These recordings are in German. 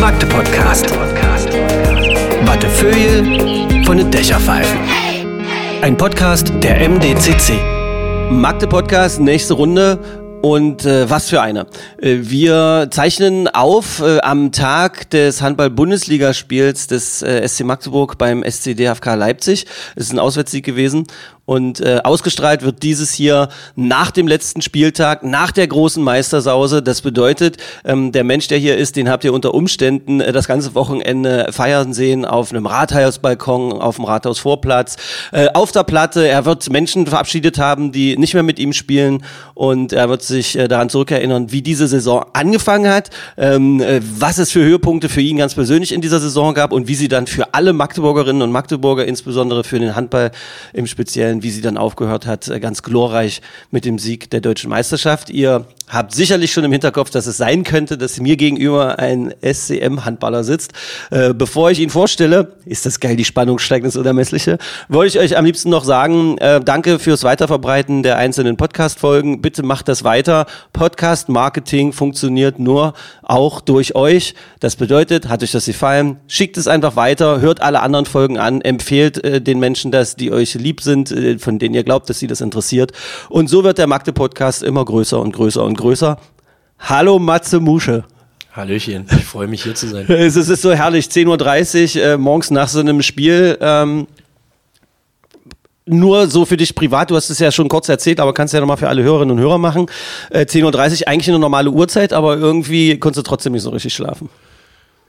Magde Podcast. Wattefeuille von den Dächerpfeifen. Ein Podcast der MDCC. Magde Podcast, nächste Runde. Und äh, was für eine. Äh, wir zeichnen auf äh, am Tag des Handball-Bundesligaspiels des äh, SC Magdeburg beim SC DFK Leipzig. Es ist ein Auswärtssieg gewesen. Und äh, ausgestrahlt wird dieses hier nach dem letzten Spieltag, nach der großen Meistersause. Das bedeutet, ähm, der Mensch, der hier ist, den habt ihr unter Umständen äh, das ganze Wochenende feiern sehen auf einem Rathausbalkon, auf dem Rathausvorplatz, äh, auf der Platte. Er wird Menschen verabschiedet haben, die nicht mehr mit ihm spielen. Und er wird sich äh, daran zurückerinnern, wie diese Saison angefangen hat, ähm, äh, was es für Höhepunkte für ihn ganz persönlich in dieser Saison gab und wie sie dann für alle Magdeburgerinnen und Magdeburger, insbesondere für den Handball im Speziellen, wie sie dann aufgehört hat, äh, ganz glorreich mit dem Sieg der deutschen Meisterschaft. Ihr habt sicherlich schon im Hinterkopf, dass es sein könnte, dass mir gegenüber ein SCM-Handballer sitzt. Äh, bevor ich ihn vorstelle, ist das geil, die Spannung steigt ins Unermessliche, wollte ich euch am liebsten noch sagen, äh, danke fürs Weiterverbreiten der einzelnen Podcast-Folgen. Bitte macht das weiter. Podcast-Marketing funktioniert nur auch durch euch. Das bedeutet, hat euch das gefallen, schickt es einfach weiter, hört alle anderen Folgen an, empfehlt äh, den Menschen das, die euch lieb sind, von denen ihr glaubt, dass sie das interessiert. Und so wird der Magde-Podcast immer größer und größer und größer. Hallo Matze Musche. Hallöchen, ich freue mich hier zu sein. Es ist, es ist so herrlich, 10.30 Uhr äh, morgens nach so einem Spiel. Ähm, nur so für dich privat, du hast es ja schon kurz erzählt, aber kannst ja nochmal für alle Hörerinnen und Hörer machen. Äh, 10.30 Uhr, eigentlich eine normale Uhrzeit, aber irgendwie konntest du trotzdem nicht so richtig schlafen.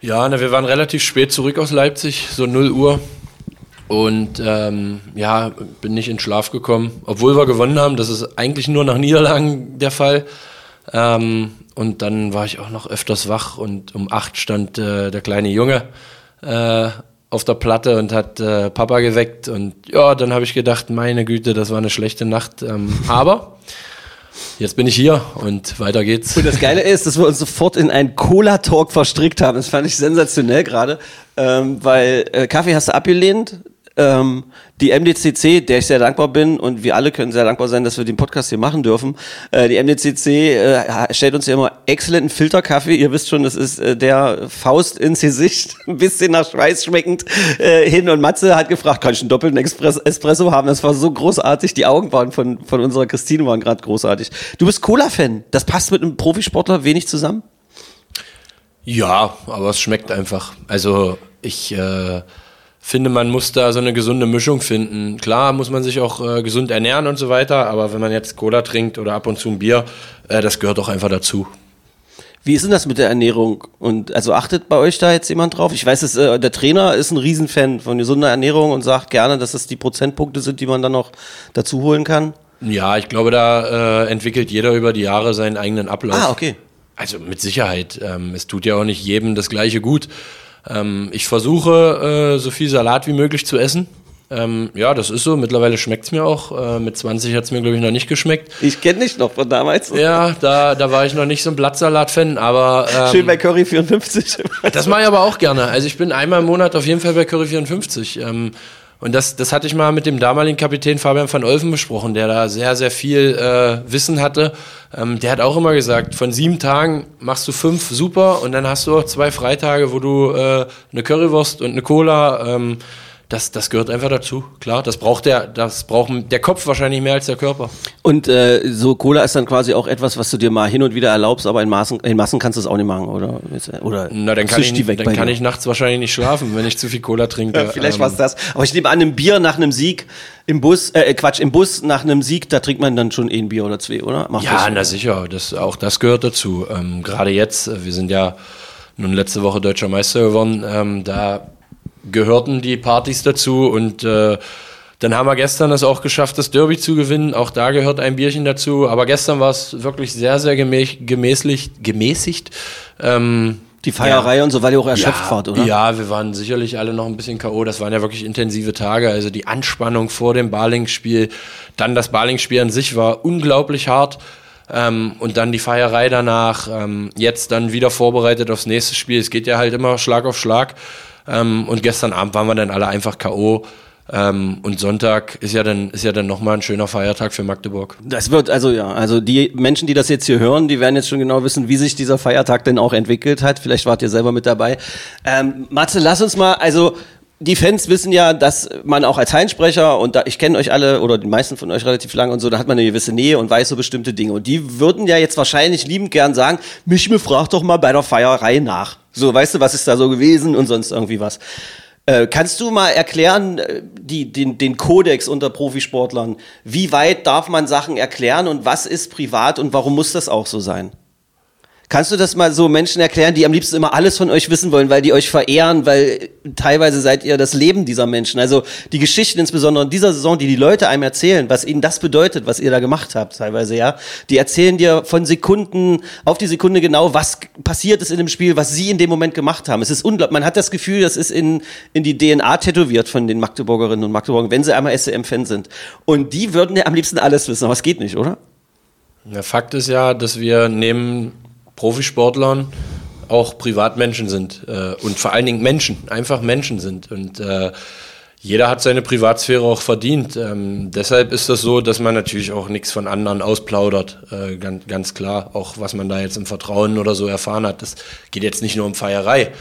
Ja, na, wir waren relativ spät zurück aus Leipzig, so 0 Uhr. Und ähm, ja, bin nicht in Schlaf gekommen, obwohl wir gewonnen haben. Das ist eigentlich nur nach Niederlagen der Fall. Ähm, und dann war ich auch noch öfters wach und um acht stand äh, der kleine Junge äh, auf der Platte und hat äh, Papa geweckt. Und ja, dann habe ich gedacht, meine Güte, das war eine schlechte Nacht. Ähm, aber jetzt bin ich hier und weiter geht's. Und das Geile ist, dass wir uns sofort in einen Cola-Talk verstrickt haben. Das fand ich sensationell gerade, ähm, weil äh, Kaffee hast du abgelehnt. Ähm, die MDCC, der ich sehr dankbar bin und wir alle können sehr dankbar sein, dass wir den Podcast hier machen dürfen. Äh, die MDCC äh, stellt uns ja immer exzellenten Filterkaffee. Ihr wisst schon, das ist äh, der Faust ins Gesicht, ein bisschen nach Schweiß schmeckend äh, hin. Und Matze hat gefragt, kann ich einen doppelten Express Espresso haben? Das war so großartig. Die Augen waren von, von unserer Christine waren gerade großartig. Du bist Cola-Fan. Das passt mit einem Profisportler wenig zusammen? Ja, aber es schmeckt einfach. Also ich äh, finde, man muss da so eine gesunde Mischung finden. Klar muss man sich auch äh, gesund ernähren und so weiter, aber wenn man jetzt Cola trinkt oder ab und zu ein Bier, äh, das gehört auch einfach dazu. Wie ist denn das mit der Ernährung? Und also achtet bei euch da jetzt jemand drauf? Ich weiß, dass, äh, der Trainer ist ein Riesenfan von gesunder Ernährung und sagt gerne, dass es die Prozentpunkte sind, die man dann noch dazu holen kann. Ja, ich glaube, da äh, entwickelt jeder über die Jahre seinen eigenen Ablauf. Ah, okay. Also mit Sicherheit. Ähm, es tut ja auch nicht jedem das gleiche gut. Ähm, ich versuche, äh, so viel Salat wie möglich zu essen. Ähm, ja, das ist so. Mittlerweile schmeckt's mir auch. Äh, mit 20 hat's mir, glaube ich, noch nicht geschmeckt. Ich kenne dich noch von damals. Ja, da, da war ich noch nicht so ein Blattsalat-Fan, aber. Ähm, Schön bei Curry 54. Das mache ich aber auch gerne. Also ich bin einmal im Monat auf jeden Fall bei Curry 54. Ähm, und das, das hatte ich mal mit dem damaligen Kapitän Fabian van Olfen besprochen, der da sehr, sehr viel äh, Wissen hatte. Ähm, der hat auch immer gesagt, von sieben Tagen machst du fünf super und dann hast du auch zwei Freitage, wo du äh, eine Currywurst und eine Cola ähm, das, das gehört einfach dazu, klar. Das braucht der, das braucht der Kopf wahrscheinlich mehr als der Körper. Und äh, so Cola ist dann quasi auch etwas, was du dir mal hin und wieder erlaubst, aber in Maßen, in Massen kannst du es auch nicht machen, oder? Oder Na, dann kann, ich, die weg dann kann dir? ich nachts wahrscheinlich nicht schlafen, wenn ich zu viel Cola trinke. Ja, vielleicht Ähm, war's das. Aber ich nehme an, ein Bier nach einem Sieg im Bus, äh, Quatsch, im Bus nach einem Sieg, da trinkt man dann schon eh ein Bier oder zwei, oder? Macht Ja, das? na sicher, das, auch das gehört dazu. Ähm, Gerade jetzt, äh, wir sind ja nun letzte Woche deutscher Meister geworden, ähm, da gehörten die Partys dazu und äh, dann haben wir gestern es auch geschafft, das Derby zu gewinnen. Auch da gehört ein Bierchen dazu. Aber gestern war es wirklich sehr, sehr gemä gemäßigt. gemäßigt. Ähm, Die Feierei und so, weil ihr auch erschöpft wart, oder? Ja, wir waren sicherlich alle noch ein bisschen K.O. Das waren ja wirklich intensive Tage. Also die Anspannung vor dem Barling-Spiel, dann das Barling-Spiel an sich war unglaublich hart. Ähm, und dann die Feierei danach, ähm, jetzt dann wieder vorbereitet aufs nächste Spiel. Es geht ja halt immer Schlag auf Schlag. Ähm, und gestern Abend waren wir dann alle einfach K.O. Ähm, und Sonntag ist ja dann, ist ja dann nochmal ein schöner Feiertag für Magdeburg. Das wird, also ja, also die Menschen, die das jetzt hier hören, die werden jetzt schon genau wissen, wie sich dieser Feiertag denn auch entwickelt hat. Vielleicht wart ihr selber mit dabei. Ähm, Matze, lass uns mal, also die Fans wissen ja, dass man auch als Heinsprecher und da, ich kenne euch alle oder die meisten von euch relativ lange und so, da hat man eine gewisse Nähe und weiß so bestimmte Dinge. Und die würden ja jetzt wahrscheinlich liebend gern sagen, mich mir fragt doch mal bei der Feierei nach. So, weißt du, was ist da so gewesen und sonst irgendwie was. Äh, kannst du mal erklären, äh, die, den, den Kodex unter Profisportlern? Wie weit darf man Sachen erklären und was ist privat und warum muss das auch so sein? Kannst du das mal so Menschen erklären, die am liebsten immer alles von euch wissen wollen, weil die euch verehren, weil teilweise seid ihr das Leben dieser Menschen. Also die Geschichten insbesondere in dieser Saison, die die Leute einem erzählen, was ihnen das bedeutet, was ihr da gemacht habt, teilweise ja, die erzählen dir von Sekunden auf die Sekunde genau, was passiert ist in dem Spiel, was sie in dem Moment gemacht haben. Es ist unglaublich. Man hat das Gefühl, das ist in, in die DNA tätowiert von den Magdeburgerinnen und Magdeburgern, wenn sie einmal SCM-Fan sind. Und die würden ja am liebsten alles wissen, aber es geht nicht, oder? Der Fakt ist ja, dass wir neben Profisportlern auch Privatmenschen sind äh, und vor allen Dingen Menschen, einfach Menschen sind. Und äh, jeder hat seine Privatsphäre auch verdient. Ähm, deshalb ist das so, dass man natürlich auch nichts von anderen ausplaudert, äh, ganz, ganz klar. Auch was man da jetzt im Vertrauen oder so erfahren hat. Das geht jetzt nicht nur um Feierei.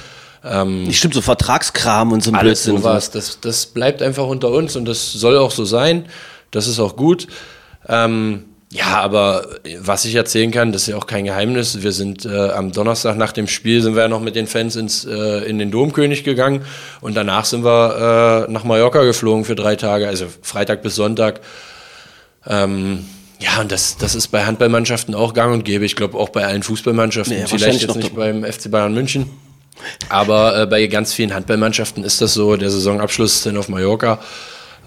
Ähm, Stimmt, so Vertragskram und so ein alles Blödsinn. Sowas. Das, das bleibt einfach unter uns und das soll auch so sein. Das ist auch gut. Ähm, ja, aber was ich erzählen kann, das ist ja auch kein Geheimnis. Wir sind äh, am Donnerstag nach dem Spiel sind wir ja noch mit den Fans ins, äh, in den Domkönig gegangen und danach sind wir äh, nach Mallorca geflogen für drei Tage, also Freitag bis Sonntag. Ähm, ja, und das, das ist bei Handballmannschaften auch gang und gäbe. Ich glaube auch bei allen Fußballmannschaften. Nee, Vielleicht jetzt nicht beim FC Bayern München. Aber äh, bei ganz vielen Handballmannschaften ist das so. Der Saisonabschluss ist dann auf Mallorca.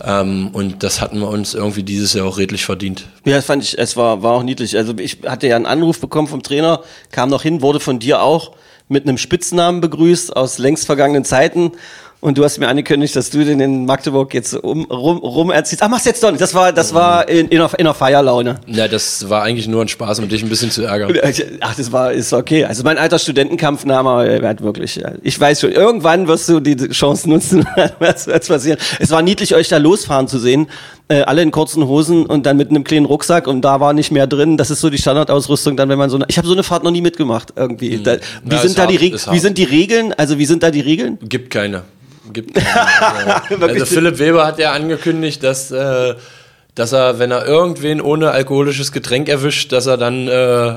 Ähm, und das hatten wir uns irgendwie dieses Jahr auch redlich verdient. Ja, das fand ich, es war, war auch niedlich. Also ich hatte ja einen Anruf bekommen vom Trainer, kam noch hin, wurde von dir auch mit einem Spitznamen begrüßt aus längst vergangenen Zeiten. Und du hast mir angekündigt, dass du den in Magdeburg jetzt um, rum, rum erzählst. Ah, machst jetzt doch nicht. Das war, das war in, in, einer, in einer Feierlaune. Ja, das war eigentlich nur ein Spaß, um dich ein bisschen zu ärgern. Ach, das war, ist okay. Also mein alter Studentenkampfname, hat wirklich, ich weiß schon, irgendwann wirst du die Chance nutzen, was, passieren. Es war niedlich, euch da losfahren zu sehen. Äh, alle in kurzen Hosen und dann mit einem kleinen Rucksack und da war nicht mehr drin. Das ist so die Standardausrüstung, dann wenn man so, eine, ich habe so eine Fahrt noch nie mitgemacht irgendwie. Da, wie ja, sind da hart, die, wie sind die Regeln? Also wie sind da die Regeln? Gibt keine gibt. Keine, also Philipp Weber hat ja angekündigt, dass, äh, dass er, wenn er irgendwen ohne alkoholisches Getränk erwischt, dass er dann äh,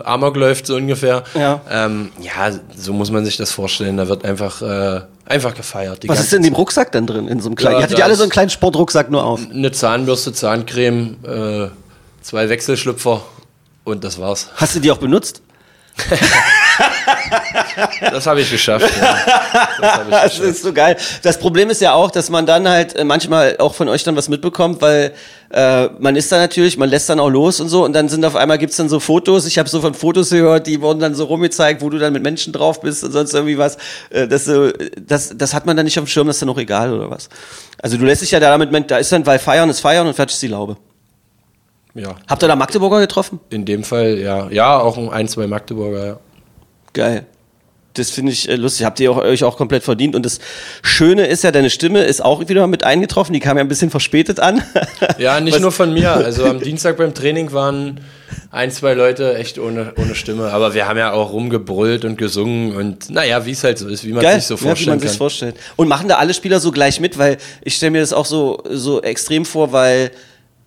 Amok läuft, so ungefähr. Ja. Ähm, ja, so muss man sich das vorstellen. Da wird einfach, äh, einfach gefeiert. Was ist denn in dem Rucksack dann drin? In so einem kleinen, ja, ihr hattet ja alle so einen kleinen Sportrucksack nur auf. Eine Zahnbürste, Zahncreme, äh, zwei Wechselschlüpfer und das war's. Hast du die auch benutzt? das habe ich geschafft. Ja. Das, hab ich geschafft. das ist so geil. Das Problem ist ja auch, dass man dann halt äh, manchmal auch von euch dann was mitbekommt, weil äh, man ist da natürlich, man lässt dann auch los und so und dann sind auf einmal gibt's dann so Fotos. Ich habe so von Fotos gehört, die wurden dann so rumgezeigt, wo du dann mit Menschen drauf bist und sonst irgendwie was. Äh, das, so, das, das hat man dann nicht auf dem Schirm, das ist dann auch egal oder was. Also du lässt dich ja da damit, da ist dann, weil Feiern ist Feiern und fertig ist die Laube. Ja. Habt ihr da Magdeburger getroffen? In dem Fall, ja. Ja, auch ein, zwei Magdeburger, ja. Geil. Das finde ich äh, lustig. Habt ihr auch, euch auch komplett verdient. Und das Schöne ist ja, deine Stimme ist auch wieder mit eingetroffen. Die kam ja ein bisschen verspätet an. Ja, nicht Was? nur von mir. Also am Dienstag beim Training waren ein, zwei Leute echt ohne, ohne Stimme. Aber wir haben ja auch rumgebrüllt und gesungen. Und naja, wie es halt so ist, wie man Geil. sich so vorstellen ja, wie man sich vorstellt. Und machen da alle Spieler so gleich mit? Weil ich stelle mir das auch so, so extrem vor, weil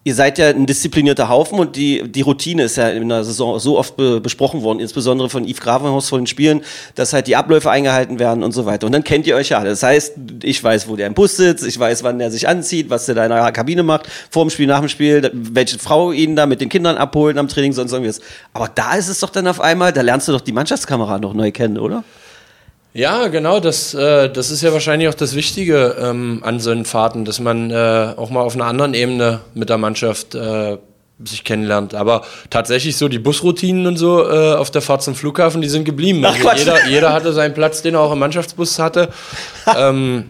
ihr seid ja ein disziplinierter Haufen und die, die Routine ist ja in der Saison so oft be besprochen worden, insbesondere von Yves Gravenhaus vor den Spielen, dass halt die Abläufe eingehalten werden und so weiter. Und dann kennt ihr euch ja alle. Das heißt, ich weiß, wo der im Bus sitzt, ich weiß, wann der sich anzieht, was der da in der Kabine macht, vor dem Spiel, nach dem Spiel, welche Frau ihn da mit den Kindern abholen am Training, sonst irgendwas. Aber da ist es doch dann auf einmal, da lernst du doch die Mannschaftskamera noch neu kennen, oder? Ja, genau, das, äh, das ist ja wahrscheinlich auch das Wichtige ähm, an so einen Fahrten, dass man äh, auch mal auf einer anderen Ebene mit der Mannschaft äh, sich kennenlernt. Aber tatsächlich so die Busroutinen und so äh, auf der Fahrt zum Flughafen, die sind geblieben. Also jeder, jeder hatte seinen Platz, den er auch im Mannschaftsbus hatte. ähm,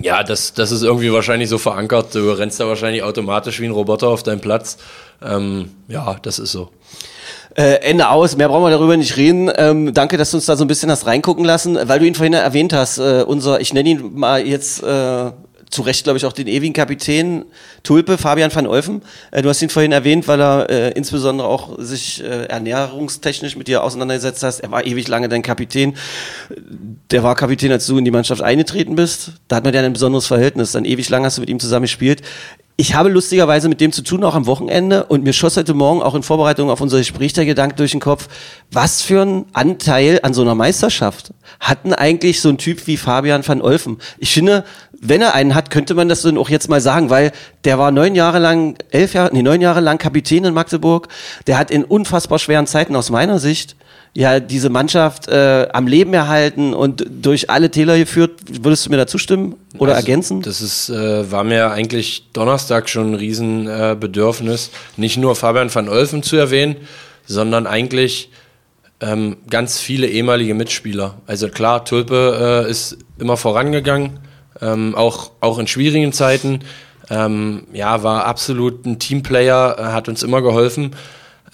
ja, das, das ist irgendwie wahrscheinlich so verankert. Du rennst da wahrscheinlich automatisch wie ein Roboter auf deinen Platz. Ähm, ja, das ist so. Äh, Ende aus, mehr brauchen wir darüber nicht reden. Ähm, danke, dass du uns da so ein bisschen hast reingucken lassen, weil du ihn vorhin erwähnt hast, äh, unser, ich nenne ihn mal jetzt äh, zu Recht, glaube ich, auch den ewigen Kapitän Tulpe, Fabian van Olfen. Äh, du hast ihn vorhin erwähnt, weil er äh, insbesondere auch sich äh, ernährungstechnisch mit dir auseinandergesetzt hast. Er war ewig lange dein Kapitän. Der war Kapitän, als du in die Mannschaft eingetreten bist. Da hat man ja ein besonderes Verhältnis. Dann ewig lang hast du mit ihm zusammen gespielt. Ich habe lustigerweise mit dem zu tun, auch am Wochenende. Und mir schoss heute Morgen auch in Vorbereitung auf unser Gespräch der Gedanke durch den Kopf, was für ein Anteil an so einer Meisterschaft hatten eigentlich so ein Typ wie Fabian van Olfen? Ich finde, wenn er einen hat, könnte man das dann auch jetzt mal sagen, weil der war neun Jahre lang, elf Jahre, nee, neun Jahre lang Kapitän in Magdeburg. Der hat in unfassbar schweren Zeiten aus meiner Sicht ja diese Mannschaft äh, am Leben erhalten und durch alle Täler geführt. Würdest du mir da zustimmen oder Also, ergänzen? Das ist, äh, war mir eigentlich Donnerstag schon ein Riesenbedürfnis, äh, Bedürfnis, nicht nur Fabian van Olfen zu erwähnen, sondern eigentlich ähm, ganz viele ehemalige Mitspieler. Also klar, Tulpe äh, ist immer vorangegangen, ähm, auch, auch in schwierigen Zeiten. Ähm, ja, war absolut ein Teamplayer, äh, hat uns immer geholfen.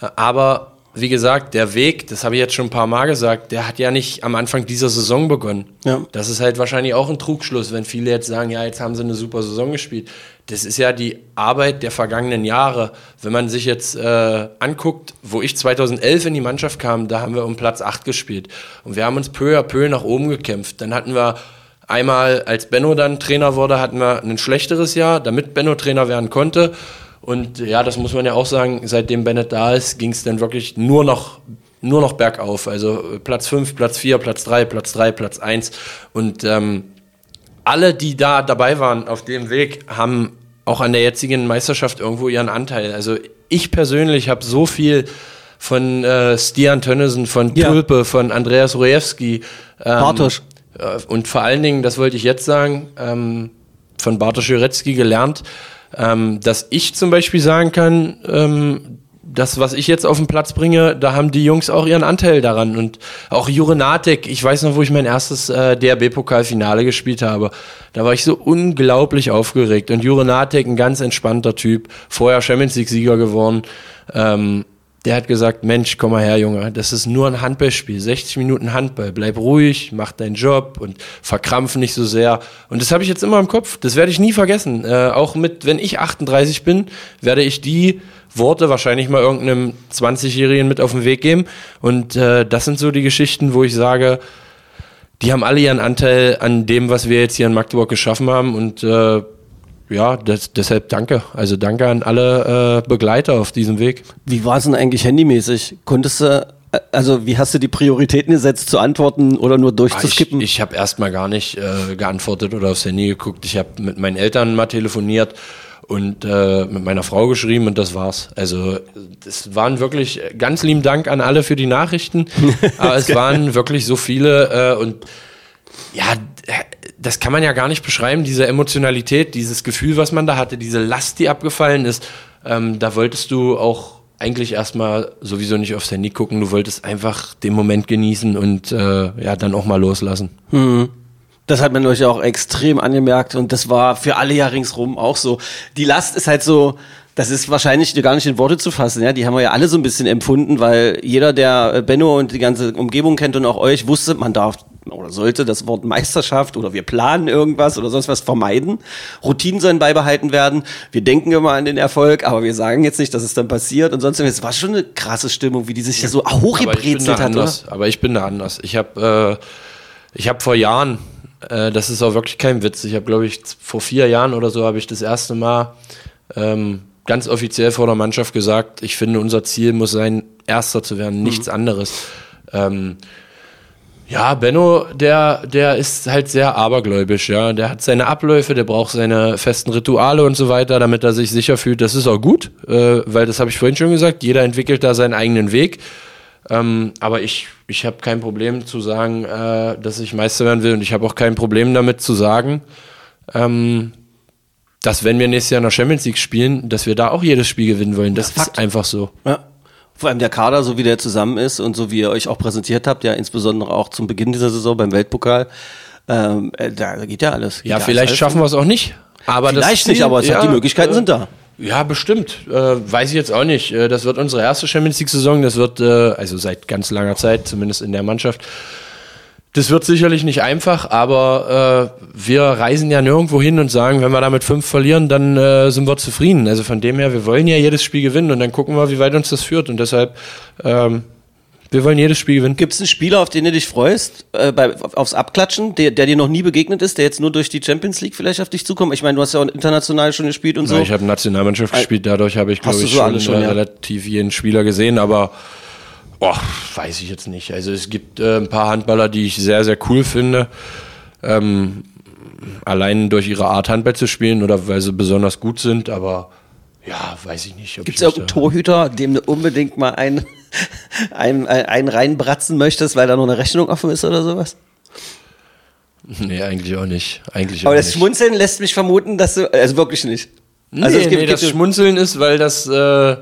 Äh, aber wie gesagt, der Weg, das habe ich jetzt schon ein paar Mal gesagt, der hat ja nicht am Anfang dieser Saison begonnen. Ja. Das ist halt wahrscheinlich auch ein Trugschluss, wenn viele jetzt sagen, ja, jetzt haben sie eine super Saison gespielt. Das ist ja die Arbeit der vergangenen Jahre. Wenn man sich jetzt äh, anguckt, wo ich 2011 in die Mannschaft kam, da haben wir um Platz 8 gespielt. Und wir haben uns peu à peu nach oben gekämpft. Dann hatten wir einmal, als Benno dann Trainer wurde, hatten wir ein schlechteres Jahr, damit Benno Trainer werden konnte. Und ja, das muss man ja auch sagen, seitdem Bennett da ist, ging es dann wirklich nur noch, nur noch bergauf. Also Platz 5, Platz 4, Platz 3, Platz 3, Platz 1. Und ähm, alle, die da dabei waren auf dem Weg, haben auch an der jetzigen Meisterschaft irgendwo ihren Anteil. Also ich persönlich habe so viel von äh, Stian Tönnissen, von Ja. Tulpe, von Andreas Rojewski. Ähm, Bartosch. äh, Und vor allen Dingen, das wollte ich jetzt sagen, ähm, von Bartosz Jurecki gelernt, ähm, dass ich zum Beispiel sagen kann, ähm, das, was ich jetzt auf den Platz bringe, da haben die Jungs auch ihren Anteil daran. Und auch Jurenatik, ich weiß noch, wo ich mein erstes äh, DRB-Pokalfinale gespielt habe. Da war ich so unglaublich aufgeregt. Und Jurenatik, ein ganz entspannter Typ, vorher Champions League-Sieger geworden. Ähm, der hat gesagt, Mensch, komm mal her, Junge, das ist nur ein Handballspiel, 60 Minuten Handball, bleib ruhig, mach deinen Job und verkrampf nicht so sehr. Und das habe ich jetzt immer im Kopf, das werde ich nie vergessen. Äh, auch mit, wenn ich 38 bin, werde ich die Worte wahrscheinlich mal irgendeinem 20-Jährigen mit auf den Weg geben. Und äh, das sind so die Geschichten, wo ich sage, die haben alle ihren Anteil an dem, was wir jetzt hier in Magdeburg geschaffen haben. Und äh, ja, das, deshalb danke. Also danke an alle äh, Begleiter auf diesem Weg. Wie war es denn eigentlich handymäßig? Konntest du, äh, also wie hast du die Prioritäten gesetzt, zu antworten oder nur Ah, durchzuskippen? Ich, ich habe erstmal gar nicht äh, geantwortet oder aufs Handy geguckt. Ich habe mit meinen Eltern mal telefoniert und äh, mit meiner Frau geschrieben und das war's. Also es waren wirklich ganz lieben Dank an alle für die Nachrichten, aber es waren wirklich so viele äh, und ja, das kann man ja gar nicht beschreiben, diese Emotionalität, dieses Gefühl, was man da hatte, diese Last, die abgefallen ist. Ähm, da wolltest du auch eigentlich erstmal sowieso nicht aufs Handy gucken, du wolltest einfach den Moment genießen und äh, ja, dann auch mal loslassen. Das hat man euch auch extrem angemerkt und das war für alle ja ringsrum auch so. Die Last ist halt so, das ist wahrscheinlich gar nicht in Worte zu fassen, ja. Die haben wir ja alle so ein bisschen empfunden, weil jeder, der äh, Benno und die ganze Umgebung kennt und auch euch, wusste, man darf oder sollte das Wort Meisterschaft oder wir planen irgendwas oder sonst was vermeiden. Routinen sollen beibehalten werden. Wir denken immer an den Erfolg, aber wir sagen jetzt nicht, dass es dann passiert und sonst es war schon eine krasse Stimmung, wie die sich ja so Aber ich bin hochgebrezelt da hat, oder? anders. Aber ich bin da anders. Ich habe äh, ich habe vor Jahren, äh, das ist auch wirklich kein Witz, ich habe glaube ich vor vier Jahren oder so habe ich das erste Mal ähm, ganz offiziell vor der Mannschaft gesagt, ich finde unser Ziel muss sein, Erster zu werden, nichts anderes. Ähm, ja, Benno, der, der ist halt sehr abergläubisch, ja. Der hat seine Abläufe, der braucht seine festen Rituale und so weiter, damit er sich sicher fühlt. Das ist auch gut, äh, weil das habe ich vorhin schon gesagt, jeder entwickelt da seinen eigenen Weg. Ähm, aber ich, ich habe kein Problem zu sagen, äh, dass ich Meister werden will und ich habe auch kein Problem damit zu sagen, ähm, dass wenn wir nächstes Jahr in der Champions League spielen, dass wir da auch jedes Spiel gewinnen wollen. Das ist einfach so. Ja. Vor allem der Kader, so wie der zusammen ist und so wie ihr euch auch präsentiert habt, ja insbesondere auch zum Beginn dieser Saison beim Weltpokal, ähm, äh, da geht ja alles. Geht Ja, alles. vielleicht schaffen wir es auch nicht. Aber das Vielleicht Ziel- nicht, aber es hat, ja, die Möglichkeiten äh, sind da. Ja, bestimmt. Äh, weiß ich jetzt auch nicht. Äh, das wird unsere erste Champions League-Saison. Das wird, äh, also seit ganz langer Zeit, zumindest in der Mannschaft. Das wird sicherlich nicht einfach, aber äh, wir reisen ja nirgendwo hin und sagen, wenn wir damit fünf verlieren, dann äh, sind wir zufrieden. Also von dem her, wir wollen ja jedes Spiel gewinnen und dann gucken wir, wie weit uns das führt. Und deshalb, ähm, wir wollen jedes Spiel gewinnen. Gibt es einen Spieler, auf den du dich freust, äh, bei, aufs Abklatschen, der, der dir noch nie begegnet ist, der jetzt nur durch die Champions League vielleicht auf dich zukommt? Ich meine, du hast ja auch international schon gespielt und so. Ja, ich habe Nationalmannschaft gespielt, dadurch habe ich, glaube ich, so schon, schon, äh, ja. relativ jeden Spieler gesehen, aber boah, weiß ich jetzt nicht. Also es gibt äh, ein paar Handballer, die ich sehr, sehr cool finde. Ähm, allein durch ihre Art Handball zu spielen oder weil sie besonders gut sind, aber ja, weiß ich nicht. Gibt es irgendeinen Torhüter, dem du unbedingt mal einen, einen, einen reinbratzen möchtest, weil da noch eine Rechnung offen ist oder sowas? Nee, eigentlich auch nicht. Eigentlich Aber das nicht. Schmunzeln lässt mich vermuten, dass du, also wirklich nicht. Nee, Also es gibt- nee, das gibt- Schmunzeln ist, weil das, äh,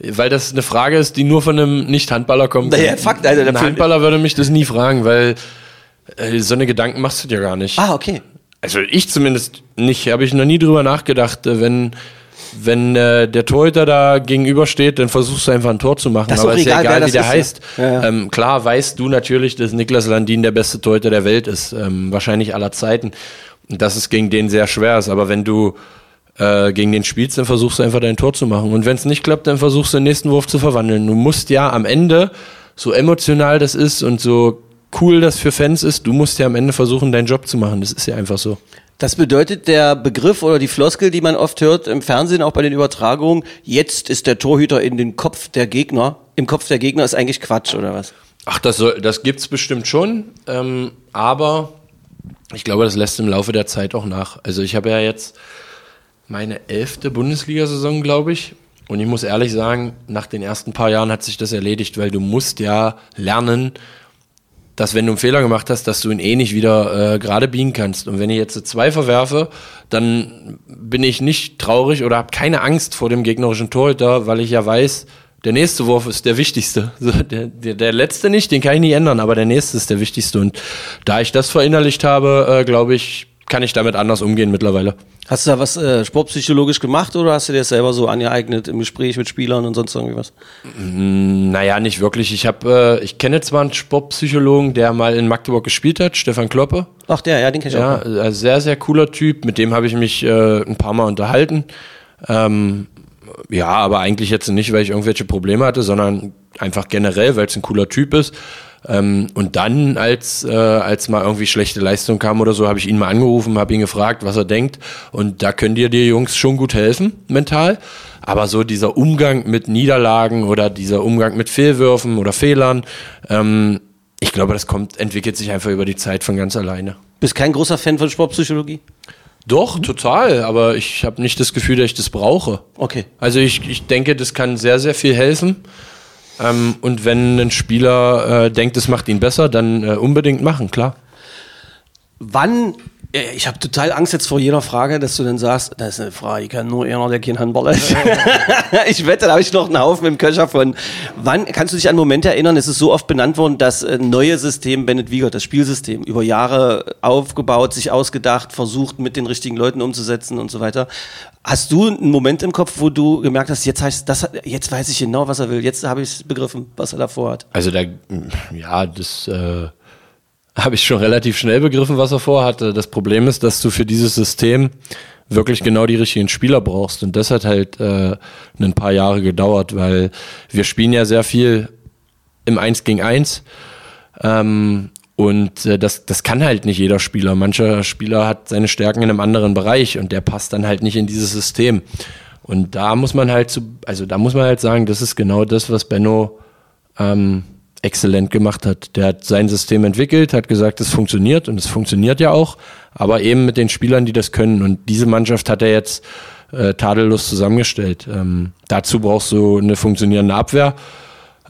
weil das eine Frage ist, die nur von einem Nicht-Handballer kommt. Naja, Fakt, also Ein Handballer würde mich das nie fragen, weil äh, so eine Gedanken machst du dir gar nicht. Ah, okay. Also ich zumindest nicht, habe ich noch nie drüber nachgedacht. äh, Wenn, wenn äh, der Torhüter da gegenübersteht, dann versuchst du einfach ein Tor zu machen. Das ist Aber ist ja egal, wie der ist, heißt. Ja, ja. Ähm, klar weißt du natürlich, dass Niklas Landin der beste Torhüter der Welt ist. Ähm, wahrscheinlich aller Zeiten. Und dass es gegen den sehr schwer ist. Aber wenn du äh, gegen den spielst, dann versuchst du einfach dein Tor zu machen. Und wenn es nicht klappt, dann versuchst du den nächsten Wurf zu verwandeln. Du musst ja am Ende, so emotional das ist und so cool das für Fans ist, du musst ja am Ende versuchen, deinen Job zu machen. Das ist ja einfach so. Das bedeutet, der Begriff oder die Floskel, die man oft hört im Fernsehen, auch bei den Übertragungen, jetzt ist der Torhüter in den Kopf der Gegner. Im Kopf der Gegner ist eigentlich Quatsch, oder was? Ach, das, soll, das gibt's bestimmt schon, ähm, aber ich glaube, das lässt im Laufe der Zeit auch nach. Also ich habe ja jetzt meine elfte Bundesliga-Saison, glaube ich. Und ich muss ehrlich sagen, nach den ersten paar Jahren hat sich das erledigt, weil du musst ja lernen, dass wenn du einen Fehler gemacht hast, dass du ihn eh nicht wieder äh, gerade biegen kannst. Und wenn ich jetzt zwei verwerfe, dann bin ich nicht traurig oder habe keine Angst vor dem gegnerischen Torhüter, weil ich ja weiß, der nächste Wurf ist der wichtigste. Der, der, der letzte nicht, den kann ich nicht ändern, aber der nächste ist der wichtigste. Und da ich das verinnerlicht habe, äh, glaube ich, kann ich damit anders umgehen mittlerweile. Hast du da was äh, sportpsychologisch gemacht oder hast du dir das selber so angeeignet im Gespräch mit Spielern und sonst irgendwie was? Naja, nicht wirklich. Ich habe, äh, ich kenne zwar einen Sportpsychologen, der mal in Magdeburg gespielt hat, Stefan Kloppe. Ach, der, ja, den kenn ich Ja, auch. äh, sehr, sehr cooler Typ. Mit dem habe ich mich äh, ein paar Mal unterhalten. Ähm, ja, aber eigentlich jetzt nicht, weil ich irgendwelche Probleme hatte, sondern einfach generell, weil es ein cooler Typ ist. Ähm, und dann, als, äh, als mal irgendwie schlechte Leistung kam oder so, habe ich ihn mal angerufen, habe ihn gefragt, was er denkt. Und da können dir die Jungs schon gut helfen, mental. Aber so dieser Umgang mit Niederlagen oder dieser Umgang mit Fehlwürfen oder Fehlern, ähm, ich glaube, das kommt, entwickelt sich einfach über die Zeit von ganz alleine. Bist kein großer Fan von Sportpsychologie? Doch, total, aber ich habe nicht das Gefühl, dass ich das brauche. Okay. Also ich, ich denke, das kann sehr, sehr viel helfen. Ähm, und wenn ein Spieler äh, denkt, es macht ihn besser, dann äh, unbedingt machen, klar. Wann, ich habe total Angst jetzt vor jeder Frage, dass du dann sagst, das ist eine Frage, die kann nur einer, der kein Handballer ist. ich wette, da habe ich noch einen Haufen im Köcher von. Wann kannst du dich an Momente erinnern, es ist so oft benannt worden, das äh, neue System Bennett Wiegert, das Spielsystem, über Jahre aufgebaut, sich ausgedacht, versucht mit den richtigen Leuten umzusetzen und so weiter. Hast du einen Moment im Kopf, wo du gemerkt hast, jetzt heißt das, jetzt weiß ich genau, was er will, jetzt habe ich begriffen, was er davor hat. Also da, ja, das äh, habe ich schon relativ schnell begriffen, was er vorhatte. Das Problem ist, dass du für dieses System wirklich genau die richtigen Spieler brauchst. Und das hat halt äh, ein paar Jahre gedauert, weil wir spielen ja sehr viel im Eins gegen Eins. Ähm, und äh, das, das kann halt nicht jeder Spieler. Mancher Spieler hat seine Stärken in einem anderen Bereich und der passt dann halt nicht in dieses System. Und da muss man halt zu, also da muss man halt sagen, das ist genau das, was Benno ähm, exzellent gemacht hat. Der hat sein System entwickelt, hat gesagt, es funktioniert und es funktioniert ja auch, aber eben mit den Spielern, die das können. Und diese Mannschaft hat er jetzt äh, tadellos zusammengestellt. Ähm, dazu brauchst du eine funktionierende Abwehr.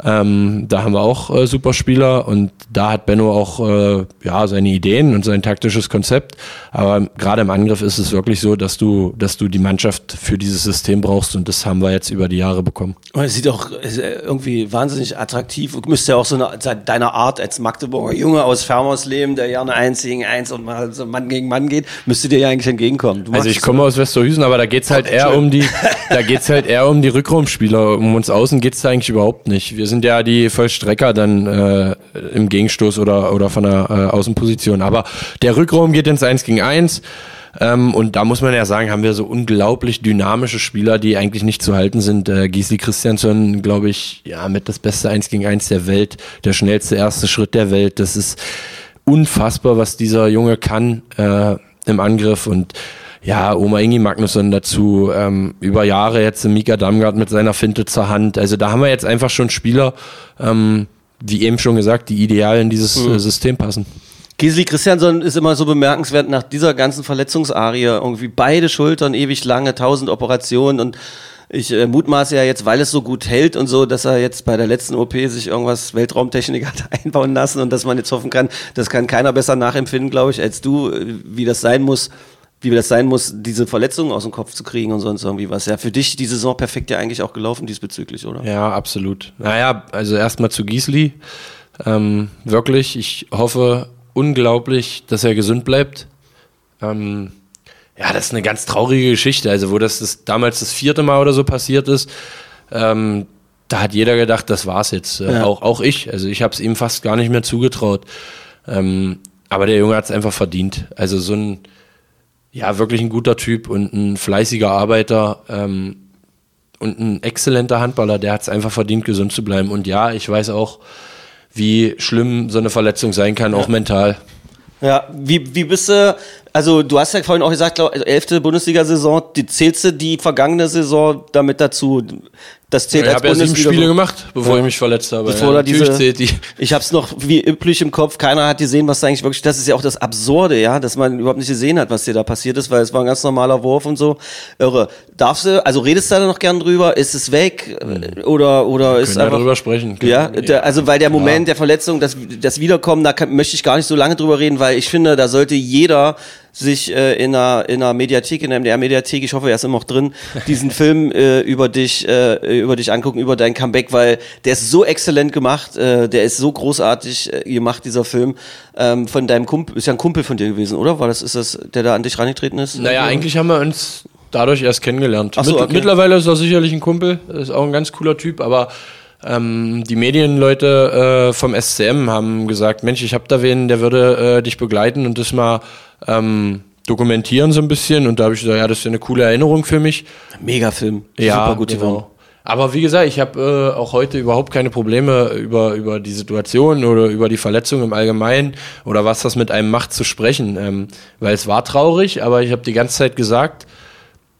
Ähm, da haben wir auch äh, super Spieler und da hat Benno auch äh, ja seine Ideen und sein taktisches Konzept. Aber gerade im Angriff ist es wirklich so, dass du, dass du die Mannschaft für dieses System brauchst und das haben wir jetzt über die Jahre bekommen. Und es sieht auch äh, irgendwie wahnsinnig attraktiv. Du müsste ja auch so eine, deiner Art als Magdeburger Junge aus Fermersleben, der gerne eins gegen eins und mal so Mann gegen Mann geht, müsste dir ja eigentlich entgegenkommen. Also ich komme aus Westerhüsen, aber da geht's halt eher um die, da geht's halt eher um die Rückraumspieler. Um uns außen geht's da eigentlich überhaupt nicht. Wir sind ja die Vollstrecker dann äh, im Gegenstoß oder, oder von der äh, Außenposition. Aber der Rückraum geht ins 1 gegen 1. Ähm, und da muss man ja sagen, haben wir so unglaublich dynamische Spieler, die eigentlich nicht zu halten sind. Äh, Gisli Christiansson, glaube ich, ja, mit das beste 1 gegen 1 der Welt, der schnellste erste Schritt der Welt. Das ist unfassbar, was dieser Junge kann äh, im Angriff und ja, Oma Ingi Magnusson dazu, ähm, über Jahre jetzt Mika Damgard mit seiner Finte zur Hand. Also da haben wir jetzt einfach schon Spieler, ähm, wie eben schon gesagt, die ideal in dieses mhm. System passen. Gisli Christiansson ist immer so bemerkenswert nach dieser ganzen Verletzungsarie. Irgendwie beide Schultern ewig lange, tausend Operationen und ich äh, mutmaße ja jetzt, weil es so gut hält und so, dass er jetzt bei der letzten OP sich irgendwas Weltraumtechnik hat einbauen lassen und dass man jetzt hoffen kann, das kann keiner besser nachempfinden, glaube ich, als du, äh, wie das sein muss, wie das sein muss, diese Verletzungen aus dem Kopf zu kriegen und sonst irgendwie was. Ja, für dich die Saison perfekt ja eigentlich auch gelaufen diesbezüglich, oder? Ja, absolut. Naja, also erstmal zu Giesli. Ähm, wirklich, ich hoffe unglaublich, dass er gesund bleibt. Ähm, ja, das ist eine ganz traurige Geschichte. Also, wo das, das damals das vierte Mal oder so passiert ist, ähm, da hat jeder gedacht, das war's jetzt. Äh, ja. auch, auch ich. Also, ich habe es ihm fast gar nicht mehr zugetraut. Ähm, aber der Junge hat es einfach verdient. Also, so ein, ja, wirklich ein guter Typ und ein fleißiger Arbeiter ähm, und ein exzellenter Handballer, der hat es einfach verdient, gesund zu bleiben. Und ja, ich weiß auch, wie schlimm so eine Verletzung sein kann, ja. auch mental. Ja, wie, wie bist du, also du hast ja vorhin auch gesagt, elfte Bundesliga-Saison, die zählst du die vergangene Saison damit dazu? Das zählt ja, als Ich habe ja sieben Spiele gemacht, bevor ja. ich mich verletzt habe. Bevor ja, diese, zählt die. Ich habe es noch wie üblich im Kopf. Keiner hat gesehen, was da eigentlich wirklich. Das ist ja auch das Absurde, ja, dass man überhaupt nicht gesehen hat, was dir da passiert ist, weil es war ein ganz normaler Wurf und so. Irre. Darfst du? Also redest du da noch gern drüber? Ist es weg hm. oder oder Wir ist können einfach? Ja, drüber sprechen. Ja, der, also weil der Moment der Verletzung, das das Wiederkommen, da kann, möchte ich gar nicht so lange drüber reden, weil ich finde, da sollte jeder sich äh, in, einer, in einer Mediathek, in der MDR-Mediathek, ich hoffe, er ist immer noch drin, diesen Film äh, über dich, äh, über dich angucken, über dein Comeback, weil der ist so exzellent gemacht, äh, der ist so großartig äh, gemacht, dieser Film. Ähm, von deinem Kumpel, ist ja ein Kumpel von dir gewesen, oder? War das, ist das, der da an dich reingetreten ist? Naja, eigentlich haben wir uns dadurch erst kennengelernt. Ach so, okay. Mittlerweile ist er sicherlich ein Kumpel, ist auch ein ganz cooler Typ, aber ähm, die Medienleute äh, vom SCM haben gesagt, Mensch, ich habe da wen, der würde äh, dich begleiten und das mal ähm, dokumentieren so ein bisschen. Und da habe ich gesagt, ja, das ist ja eine coole Erinnerung für mich. Megafilm. Ja, super gut genau. Aber wie gesagt, ich habe äh, auch heute überhaupt keine Probleme über, über die Situation oder über die Verletzung im Allgemeinen oder was das mit einem macht zu sprechen. Ähm, weil es war traurig, aber ich habe die ganze Zeit gesagt,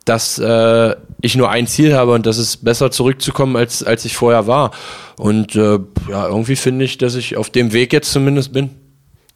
dass äh, ich nur ein Ziel habe und das ist besser zurückzukommen, als, als ich vorher war. Und äh, ja, irgendwie finde ich, dass ich auf dem Weg jetzt zumindest bin.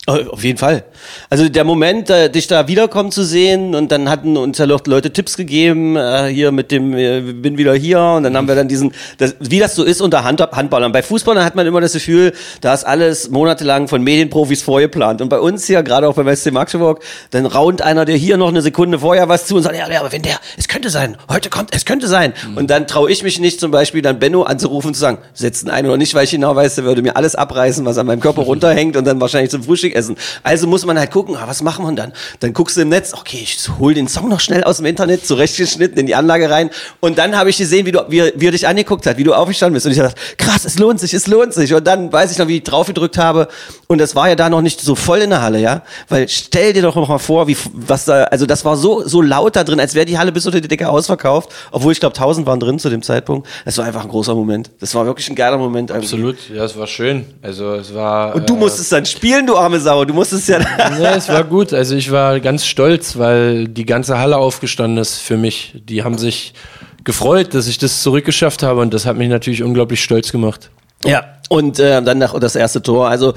Äh, auf jeden Fall. Also der Moment, äh, dich da wiederkommen zu sehen und dann hatten uns ja Leute Tipps gegeben, äh, hier mit dem, äh, bin wieder hier und dann haben wir dann diesen, das, wie das so ist unter Hand, Handballern. Bei Fußballern hat man immer das Gefühl, da ist alles monatelang von Medienprofis vorgeplant. Und bei uns hier, gerade auch beim SC Magdeburg, dann raunt einer dir hier noch eine Sekunde vorher was zu und sagt, ja, ja aber wenn der, es könnte sein, heute kommt, es könnte sein. Mhm. Und dann traue ich mich nicht zum Beispiel dann Benno anzurufen und zu sagen, setzen ein oder nicht, weil ich genau weiß, der würde mir alles abreißen, was an meinem Körper runterhängt und dann wahrscheinlich zum Frühstück essen. Also muss man halt gucken, ah, was machen wir dann? Dann guckst du im Netz, okay, ich hol den Song noch schnell aus dem Internet, zurechtgeschnitten in die Anlage rein. Und dann habe ich gesehen, wie, du, wie, wie er dich angeguckt hat, wie du aufgestanden bist. Und ich dachte, krass, es lohnt sich, es lohnt sich. Und dann weiß ich noch, wie ich drauf gedrückt habe. Und das war ja da noch nicht so voll in der Halle, ja? Weil stell dir doch noch mal vor, wie, was da, also das war so, so laut da drin, als wäre die Halle bis unter die Decke ausverkauft. Obwohl ich glaube, tausend waren drin zu dem Zeitpunkt. Das war einfach ein großer Moment. Das war wirklich ein geiler Moment. Absolut, ja, es war schön. Also es war. Und du äh, musstest dann spielen, du arme Sau. Du musstest ja. Ja, es war gut. Also ich war ganz stolz, weil die ganze Halle aufgestanden ist für mich. Die haben sich gefreut, dass ich das zurückgeschafft habe und das hat mich natürlich unglaublich stolz gemacht. Ja, und äh, dann noch das erste Tor. Also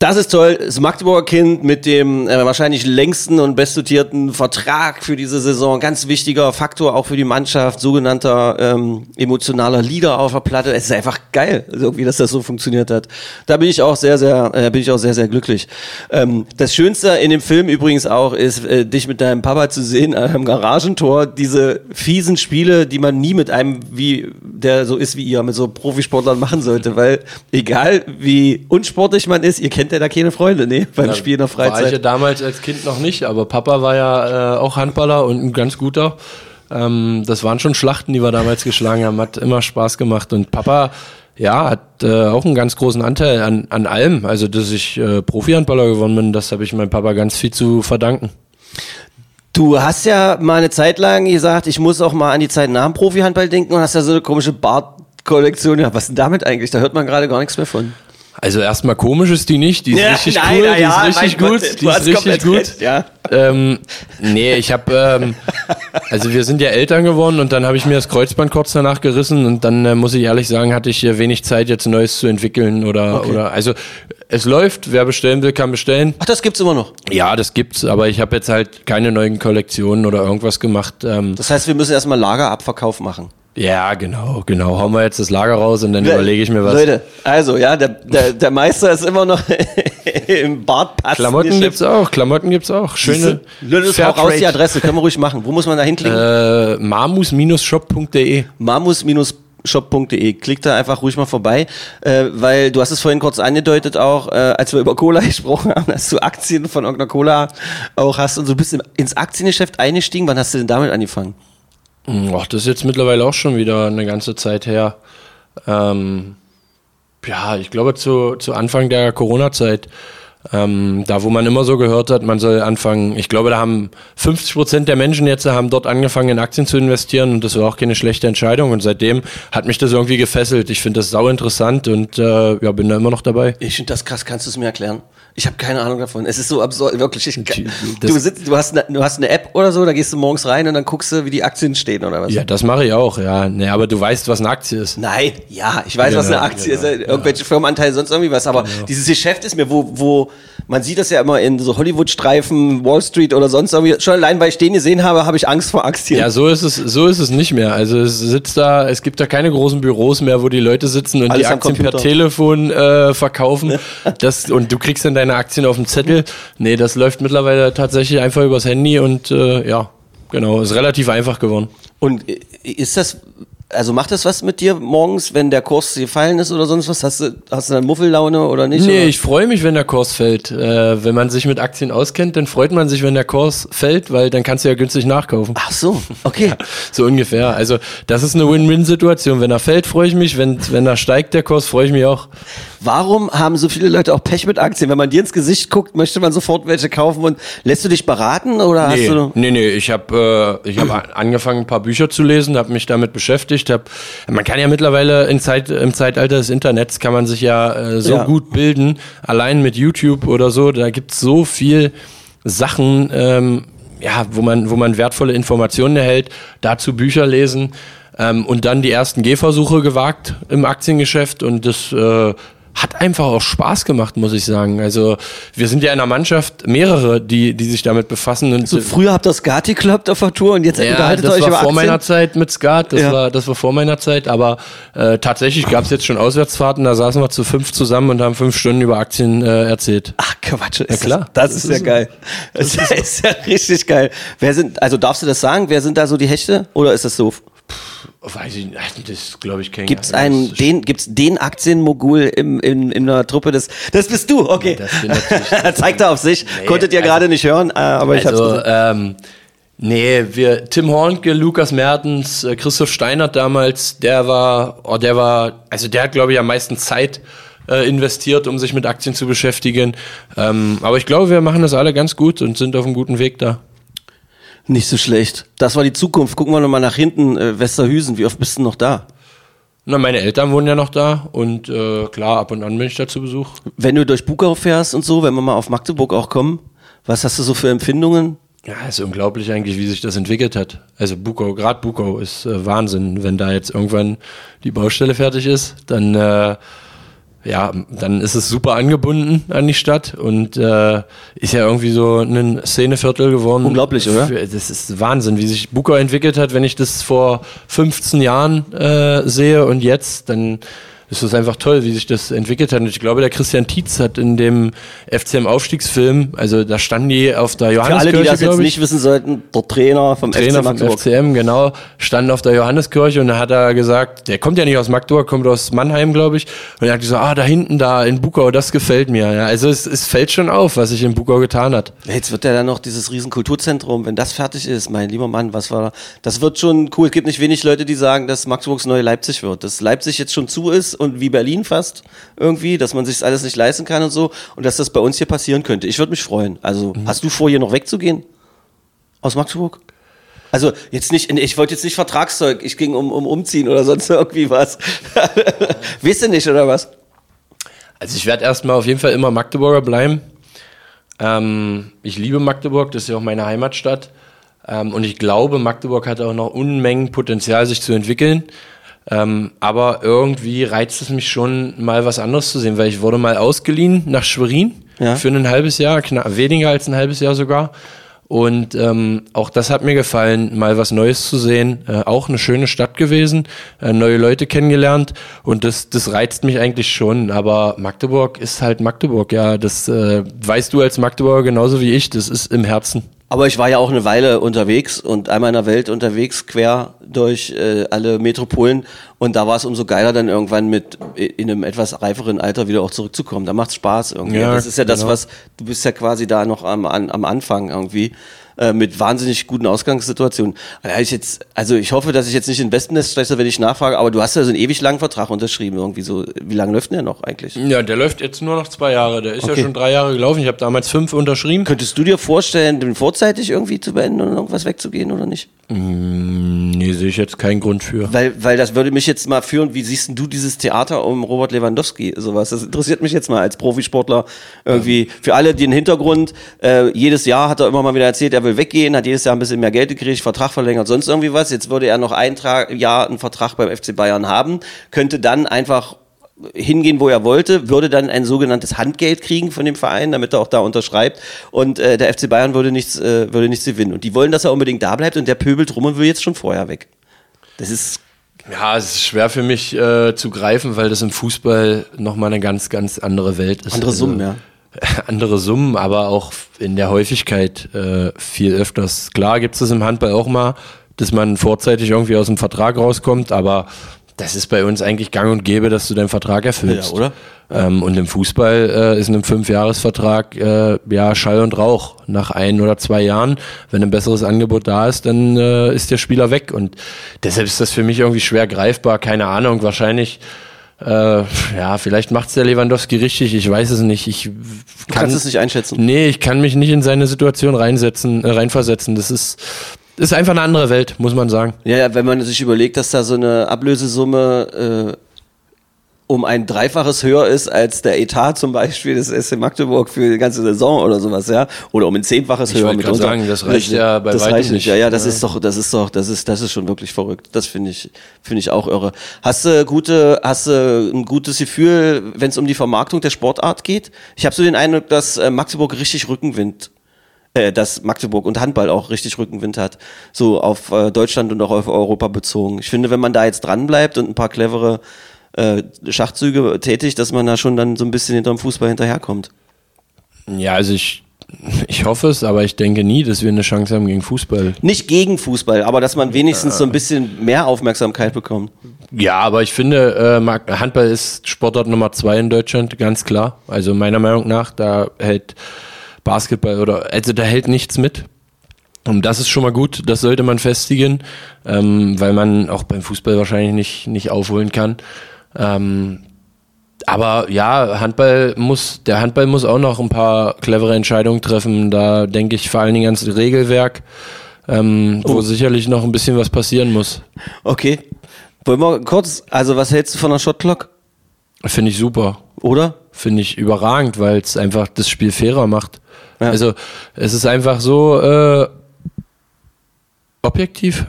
das ist toll. Das Magdeburger Kind mit dem äh, wahrscheinlich längsten und bestdotierten Vertrag für diese Saison. Ganz wichtiger Faktor auch für die Mannschaft. Sogenannter ähm, emotionaler Leader auf der Platte. Es ist einfach geil, irgendwie, dass das so funktioniert hat. Da bin ich auch sehr, sehr, äh, bin ich auch sehr, sehr glücklich. Ähm, das Schönste in dem Film übrigens auch ist, äh, dich mit deinem Papa zu sehen am Garagentor. Diese fiesen Spiele, die man nie mit einem, wie der so ist wie ihr, mit so Profisportlern machen sollte. Weil egal wie unsportlich man ist, ihr kennt kennt er da keine Freunde, nee, beim Spiel in der Freizeit. War ich ja damals als Kind noch nicht, aber Papa war ja äh, auch Handballer und ein ganz guter. Ähm, das waren schon Schlachten, die wir damals geschlagen haben, hat immer Spaß gemacht und Papa ja, hat äh, auch einen ganz großen Anteil an, an allem. Also, dass ich äh, Profi-Handballer geworden bin, das habe ich meinem Papa ganz viel zu verdanken. Du hast ja mal eine Zeit lang gesagt, ich muss auch mal an die Zeit nach dem Profi-Handball denken und hast ja so eine komische Bartkollektion. Ja, was ist denn damit eigentlich? Da hört man gerade gar nichts mehr von. Also erstmal komisch ist die nicht, die ist Ja, richtig nein, cool, na die ja, ist richtig gut, Gott, die ist richtig gut. recht, ja. Ähm, nee, ich habe, ähm, also wir sind ja Eltern geworden und dann habe ich mir das Kreuzband kurz danach gerissen und dann äh, muss ich ehrlich sagen, hatte ich äh, wenig Zeit jetzt Neues zu entwickeln oder oder also es läuft, wer bestellen will, kann bestellen. Ach, das gibt's immer noch. Ja, das gibt's, aber ich habe jetzt halt keine neuen Kollektionen oder irgendwas gemacht. Ähm, Das heißt, wir müssen erstmal Lagerabverkauf machen. Ja, genau, genau. Hauen wir jetzt das Lager raus und dann überlege ich mir was. Leute, also, ja, der, der, der Meister ist immer noch im Bartpass. Klamotten gibt's auch, Klamotten gibt's auch. Schöne Leute, auch raus die Adresse, können wir ruhig machen. Wo muss man da hinklicken? Äh, mamus-shop.de. mamus-shop.de. Klickt da einfach ruhig mal vorbei, äh, weil du hast es vorhin kurz angedeutet auch, äh, als wir über Cola gesprochen haben, dass du Aktien von irgendeiner Cola auch hast und so bist ins Aktiengeschäft eingestiegen. Wann hast du denn damit angefangen? Ach, das ist jetzt mittlerweile auch schon wieder eine ganze Zeit her. Ähm, ja, ich glaube zu, zu Anfang der Corona-Zeit, ähm, da wo man immer so gehört hat, man soll anfangen, ich glaube, da haben 50 Prozent der Menschen jetzt haben dort angefangen in Aktien zu investieren und das war auch keine schlechte Entscheidung und seitdem hat mich das irgendwie gefesselt. Ich finde das sau interessant und äh, ja, bin da immer noch dabei. Ich finde das krass. Kannst du es mir erklären? Ich habe keine Ahnung davon. Es ist so absurd, wirklich. Ich, du, sitzt, du, hast eine, du hast eine App oder so, da gehst du morgens rein und dann guckst du, wie die Aktien stehen oder was? Ja, das mache ich auch, ja. Nee, aber du weißt, was eine Aktie ist. Nein, ja, ich weiß, was Genau, eine Aktie genau, ist, irgendwelche Firmenanteile, sonst irgendwie was, aber dieses Geschäft ist mir, wo, wo, man sieht das ja immer in so Hollywood-Streifen, Wall Street oder sonst irgendwie, schon allein, weil ich den gesehen habe, habe ich Angst vor Aktien. Ja, so ist es, so ist es nicht mehr. Also es sitzt da, es gibt da keine großen Büros mehr, wo die Leute sitzen und Alles die Aktien per. Telefon äh, verkaufen. Das, und du kriegst dann deine Aktien auf dem Zettel. Nee, das läuft mittlerweile tatsächlich einfach übers Handy und äh, ja, genau, ist relativ einfach geworden. Und äh, ist das, also macht das was mit dir morgens, wenn der Kurs gefallen ist oder sonst was? Hast du, hast du dann Muffellaune oder nicht? Nee, oder? ich freue mich, wenn der Kurs fällt. Äh, wenn man sich mit Aktien auskennt, dann freut man sich, wenn der Kurs fällt, weil dann kannst du ja günstig nachkaufen. Ach so, okay. So ungefähr. Also das ist eine Win-Win-Situation. Wenn er fällt, freue ich mich. Wenn, wenn er steigt, der Kurs, freue ich mich auch. Warum haben so viele Leute auch Pech mit Aktien? Wenn man dir ins Gesicht guckt, möchte man sofort welche kaufen und lässt du dich beraten oder Nee, hast du nee, nee, ich habe äh, ich hab a- angefangen, ein paar Bücher zu lesen, habe mich damit beschäftigt. Hab, man kann ja mittlerweile in Zeit, im Zeitalter des Internets kann man sich ja äh, so Ja. gut bilden, allein mit YouTube oder so. Da gibt's so viel Sachen, ähm, ja, wo man, wo man wertvolle Informationen erhält. Dazu Bücher lesen ähm, und dann die ersten Gehversuche gewagt im Aktiengeschäft und das äh, hat einfach auch Spaß gemacht, muss ich sagen. Also wir sind ja in einer Mannschaft mehrere, die, die sich damit befassen. Und so früher habt ihr Skat geklappt auf der Tour und jetzt ja, unterhaltet das ihr euch war über vor Aktien? meiner Zeit mit Skat, das, Ja. war, das war vor meiner Zeit, aber äh, tatsächlich gab es jetzt schon Auswärtsfahrten, da saßen wir zu fünf zusammen und haben fünf Stunden über Aktien äh, erzählt. Ach Quatsch, ist klar. Das, das ist ja geil. Das ist ja richtig geil. Wer sind, also darfst du das sagen? Wer sind da so die Hechte? Oder ist das so? Weiß ich nicht, das glaube ich kein Gibt's Geheimnis. einen, den, gibt's den Aktienmogul im, in, in der Truppe des, das bist du, okay. Natürlich- Zeigt er auf sich. Konntet ihr also- gerade nicht hören, äh, aber ich hab's Also, gesehen. ähm, nee, wir, Tim Hornke, Lukas Mertens, äh, Christoph Steinert damals, der war, oh, der war, also der hat, glaube ich, am meisten Zeit äh, investiert, um sich mit Aktien zu beschäftigen. Ähm, aber ich glaube, wir machen das alle ganz gut und sind auf einem guten Weg da. Nicht so schlecht. Das war die Zukunft. Gucken wir nochmal nach hinten, äh, Westerhüsen. Wie oft bist du noch da? Na, meine Eltern wohnen ja noch da und äh, klar, ab und an bin ich da zu Besuch. Wenn du durch Bukau fährst und so, wenn wir mal auf Magdeburg auch kommen, was hast du so für Empfindungen? Ja, ist unglaublich eigentlich, wie sich das entwickelt hat. Also Bukau, gerade Bukau ist äh, Wahnsinn. Wenn da jetzt irgendwann die Baustelle fertig ist, dann äh, ja, dann ist es super angebunden an die Stadt und äh, ist ja irgendwie so ein Szeneviertel geworden. Unglaublich, oder? Das ist Wahnsinn, wie sich Bukau entwickelt hat. Wenn ich das vor 15 Jahren äh, sehe und jetzt, dann ist es einfach toll, wie sich das entwickelt hat. Und ich glaube, der Christian Tietz hat in dem FCM-Aufstiegsfilm, also da standen die auf der Für alle, Johanneskirche, die das jetzt nicht wissen sollten, der Trainer vom Trainer FC vom Magdeburg. FCM, genau, stand auf der Johanneskirche und da hat er gesagt, der kommt ja nicht aus Magdeburg, kommt aus Mannheim, glaube ich. Und er hat gesagt, ah, da hinten da in Bukau, das gefällt mir. Ja, also es, es fällt schon auf, was sich in Bukau getan hat. Jetzt wird ja dann noch dieses Riesenkulturzentrum, wenn das fertig ist, mein lieber Mann, was war da? Das wird schon cool. Es gibt nicht wenig Leute, die sagen, dass Magdeburgs neue Leipzig wird. Dass Leipzig jetzt schon zu ist und wie Berlin fast irgendwie, dass man sich alles nicht leisten kann und so und dass das bei uns hier passieren könnte. Ich würde mich freuen. Also, Mhm. hast du vor, hier noch wegzugehen? Aus Magdeburg? Also jetzt nicht, ich wollte jetzt nicht Vertragszeug, ich ging um, um Umziehen oder sonst irgendwie was. Wisst ihr nicht, oder was? Also ich werde erstmal auf jeden Fall immer Magdeburger bleiben. Ähm, ich liebe Magdeburg, das ist ja auch meine Heimatstadt. Ähm, und ich glaube, Magdeburg hat auch noch Unmengen Potenzial, sich zu entwickeln. Ähm, aber irgendwie reizt es mich schon, mal was anderes zu sehen, weil ich wurde mal ausgeliehen nach Schwerin Ja. für ein halbes Jahr, knapp, weniger als ein halbes Jahr sogar. Und ähm, auch das hat mir gefallen, mal was Neues zu sehen. Äh, auch eine schöne Stadt gewesen, äh, neue Leute kennengelernt und das, das reizt mich eigentlich schon. Aber Magdeburg ist halt Magdeburg, ja. Das äh, weißt du als Magdeburger genauso wie ich. Das ist im Herzen. Aber ich war ja auch eine Weile unterwegs und einmal in der Welt unterwegs, quer durch äh, alle Metropolen. Und da war es umso geiler, dann irgendwann mit äh, in einem etwas reiferen Alter wieder auch zurückzukommen. Da macht's Spaß irgendwie. Ja, das ist ja das, genau. was, du bist ja quasi da noch am, am Anfang irgendwie. Äh, Mit wahnsinnig guten Ausgangssituationen. Hab Ich jetzt, also ich hoffe, dass ich jetzt nicht in Wespennest steche, wenn ich nachfrage, aber du hast ja so einen ewig langen Vertrag unterschrieben, irgendwie so. Wie lange läuft denn der noch eigentlich? Ja, der läuft jetzt nur noch zwei Jahre. Der ist Okay. ja schon drei Jahre gelaufen. Ich habe damals fünf unterschrieben. Könntest du dir vorstellen, den vorzeitig irgendwie zu beenden und irgendwas wegzugehen oder nicht? Nee, sehe ich jetzt keinen Grund für. Weil, weil das würde mich jetzt mal führen, wie siehst denn du dieses Theater um Robert Lewandowski, sowas? Das interessiert mich jetzt mal als Profisportler irgendwie. Für alle, die den Hintergrund, äh, jedes Jahr hat er immer mal wieder erzählt, er will weggehen, hat jedes Jahr ein bisschen mehr Geld gekriegt, Vertrag verlängert, sonst irgendwie was. Jetzt würde er noch ein Jahr einen Vertrag beim FC Bayern haben, könnte dann einfach hingehen, wo er wollte, würde dann ein sogenanntes Handgeld kriegen von dem Verein, damit er auch da unterschreibt und äh, der FC Bayern würde nichts, äh, würde nichts gewinnen. Und die wollen, dass er unbedingt da bleibt und der pöbelt rum und will jetzt schon vorher weg. Das ist Ja, es ist schwer für mich äh, zu greifen, weil das im Fußball nochmal eine ganz, ganz andere Welt ist. andere Summen, ja. Andere Summen, aber auch in der Häufigkeit äh, viel öfters. Klar gibt es das im Handball auch mal, dass man vorzeitig irgendwie aus dem Vertrag rauskommt, aber das ist bei uns eigentlich gang und gäbe, dass du deinen Vertrag erfüllst. Ja, oder? Ähm, und im Fußball äh, ist ein Fünfjahresvertrag äh, ja Schall und Rauch. Nach ein oder zwei Jahren, wenn ein besseres Angebot da ist, dann äh, ist der Spieler weg. Und deshalb ist das für mich irgendwie schwer greifbar. Keine Ahnung, wahrscheinlich. Äh, ja, vielleicht macht's der Lewandowski richtig, ich weiß es nicht. Ich Du kann kannst es nicht einschätzen. Nee, ich kann mich nicht in seine Situation reinsetzen, äh, reinversetzen. Das ist, ist einfach eine andere Welt, muss man sagen. Ja, ja, wenn man sich überlegt, dass da so eine Ablösesumme äh, um ein Dreifaches höher ist als der Etat zum Beispiel des SC Magdeburg für die ganze Saison oder sowas, ja, oder um ein Zehnfaches Ich höher mitunter. sagen, das reicht ja bei das reicht nicht. nicht. Ja, ja, das Ja. ist doch, das ist doch, das ist, das ist schon wirklich verrückt. Das finde ich, finde ich auch irre. Hast du gute, hast du ein gutes Gefühl, wenn es um die Vermarktung der Sportart geht? Ich habe so den Eindruck, dass äh, Magdeburg richtig Rückenwind äh, dass Magdeburg und Handball auch richtig Rückenwind hat, so auf äh, Deutschland und auch auf Europa bezogen. Ich finde, wenn man da jetzt dran bleibt und ein paar clevere äh, Schachzüge tätigt, dass man da schon dann so ein bisschen hinterm Fußball hinterherkommt. Ja, also ich, ich hoffe es, aber ich denke nie, dass wir eine Chance haben gegen Fußball. Nicht gegen Fußball, aber dass man wenigstens so ein bisschen mehr Aufmerksamkeit bekommt. Ja, aber ich finde, äh, Handball ist Sportart Nummer zwei in Deutschland, ganz klar. Also meiner Meinung nach, da hält Basketball oder, also da hält nichts mit. Und das ist schon mal gut, das sollte man festigen, ähm, weil man auch beim Fußball wahrscheinlich nicht, nicht aufholen kann. Ähm, aber ja, Handball muss, der Handball muss auch noch ein paar clevere Entscheidungen treffen. Da denke ich vor allen Dingen ans Regelwerk, ähm, wo sicherlich noch ein bisschen was passieren muss. Okay. Wollen wir kurz, also was hältst du von der Shot Clock? Finde ich super. Oder? Finde ich überragend, weil es einfach das Spiel fairer macht. Ja. Also es ist einfach so äh, objektiv.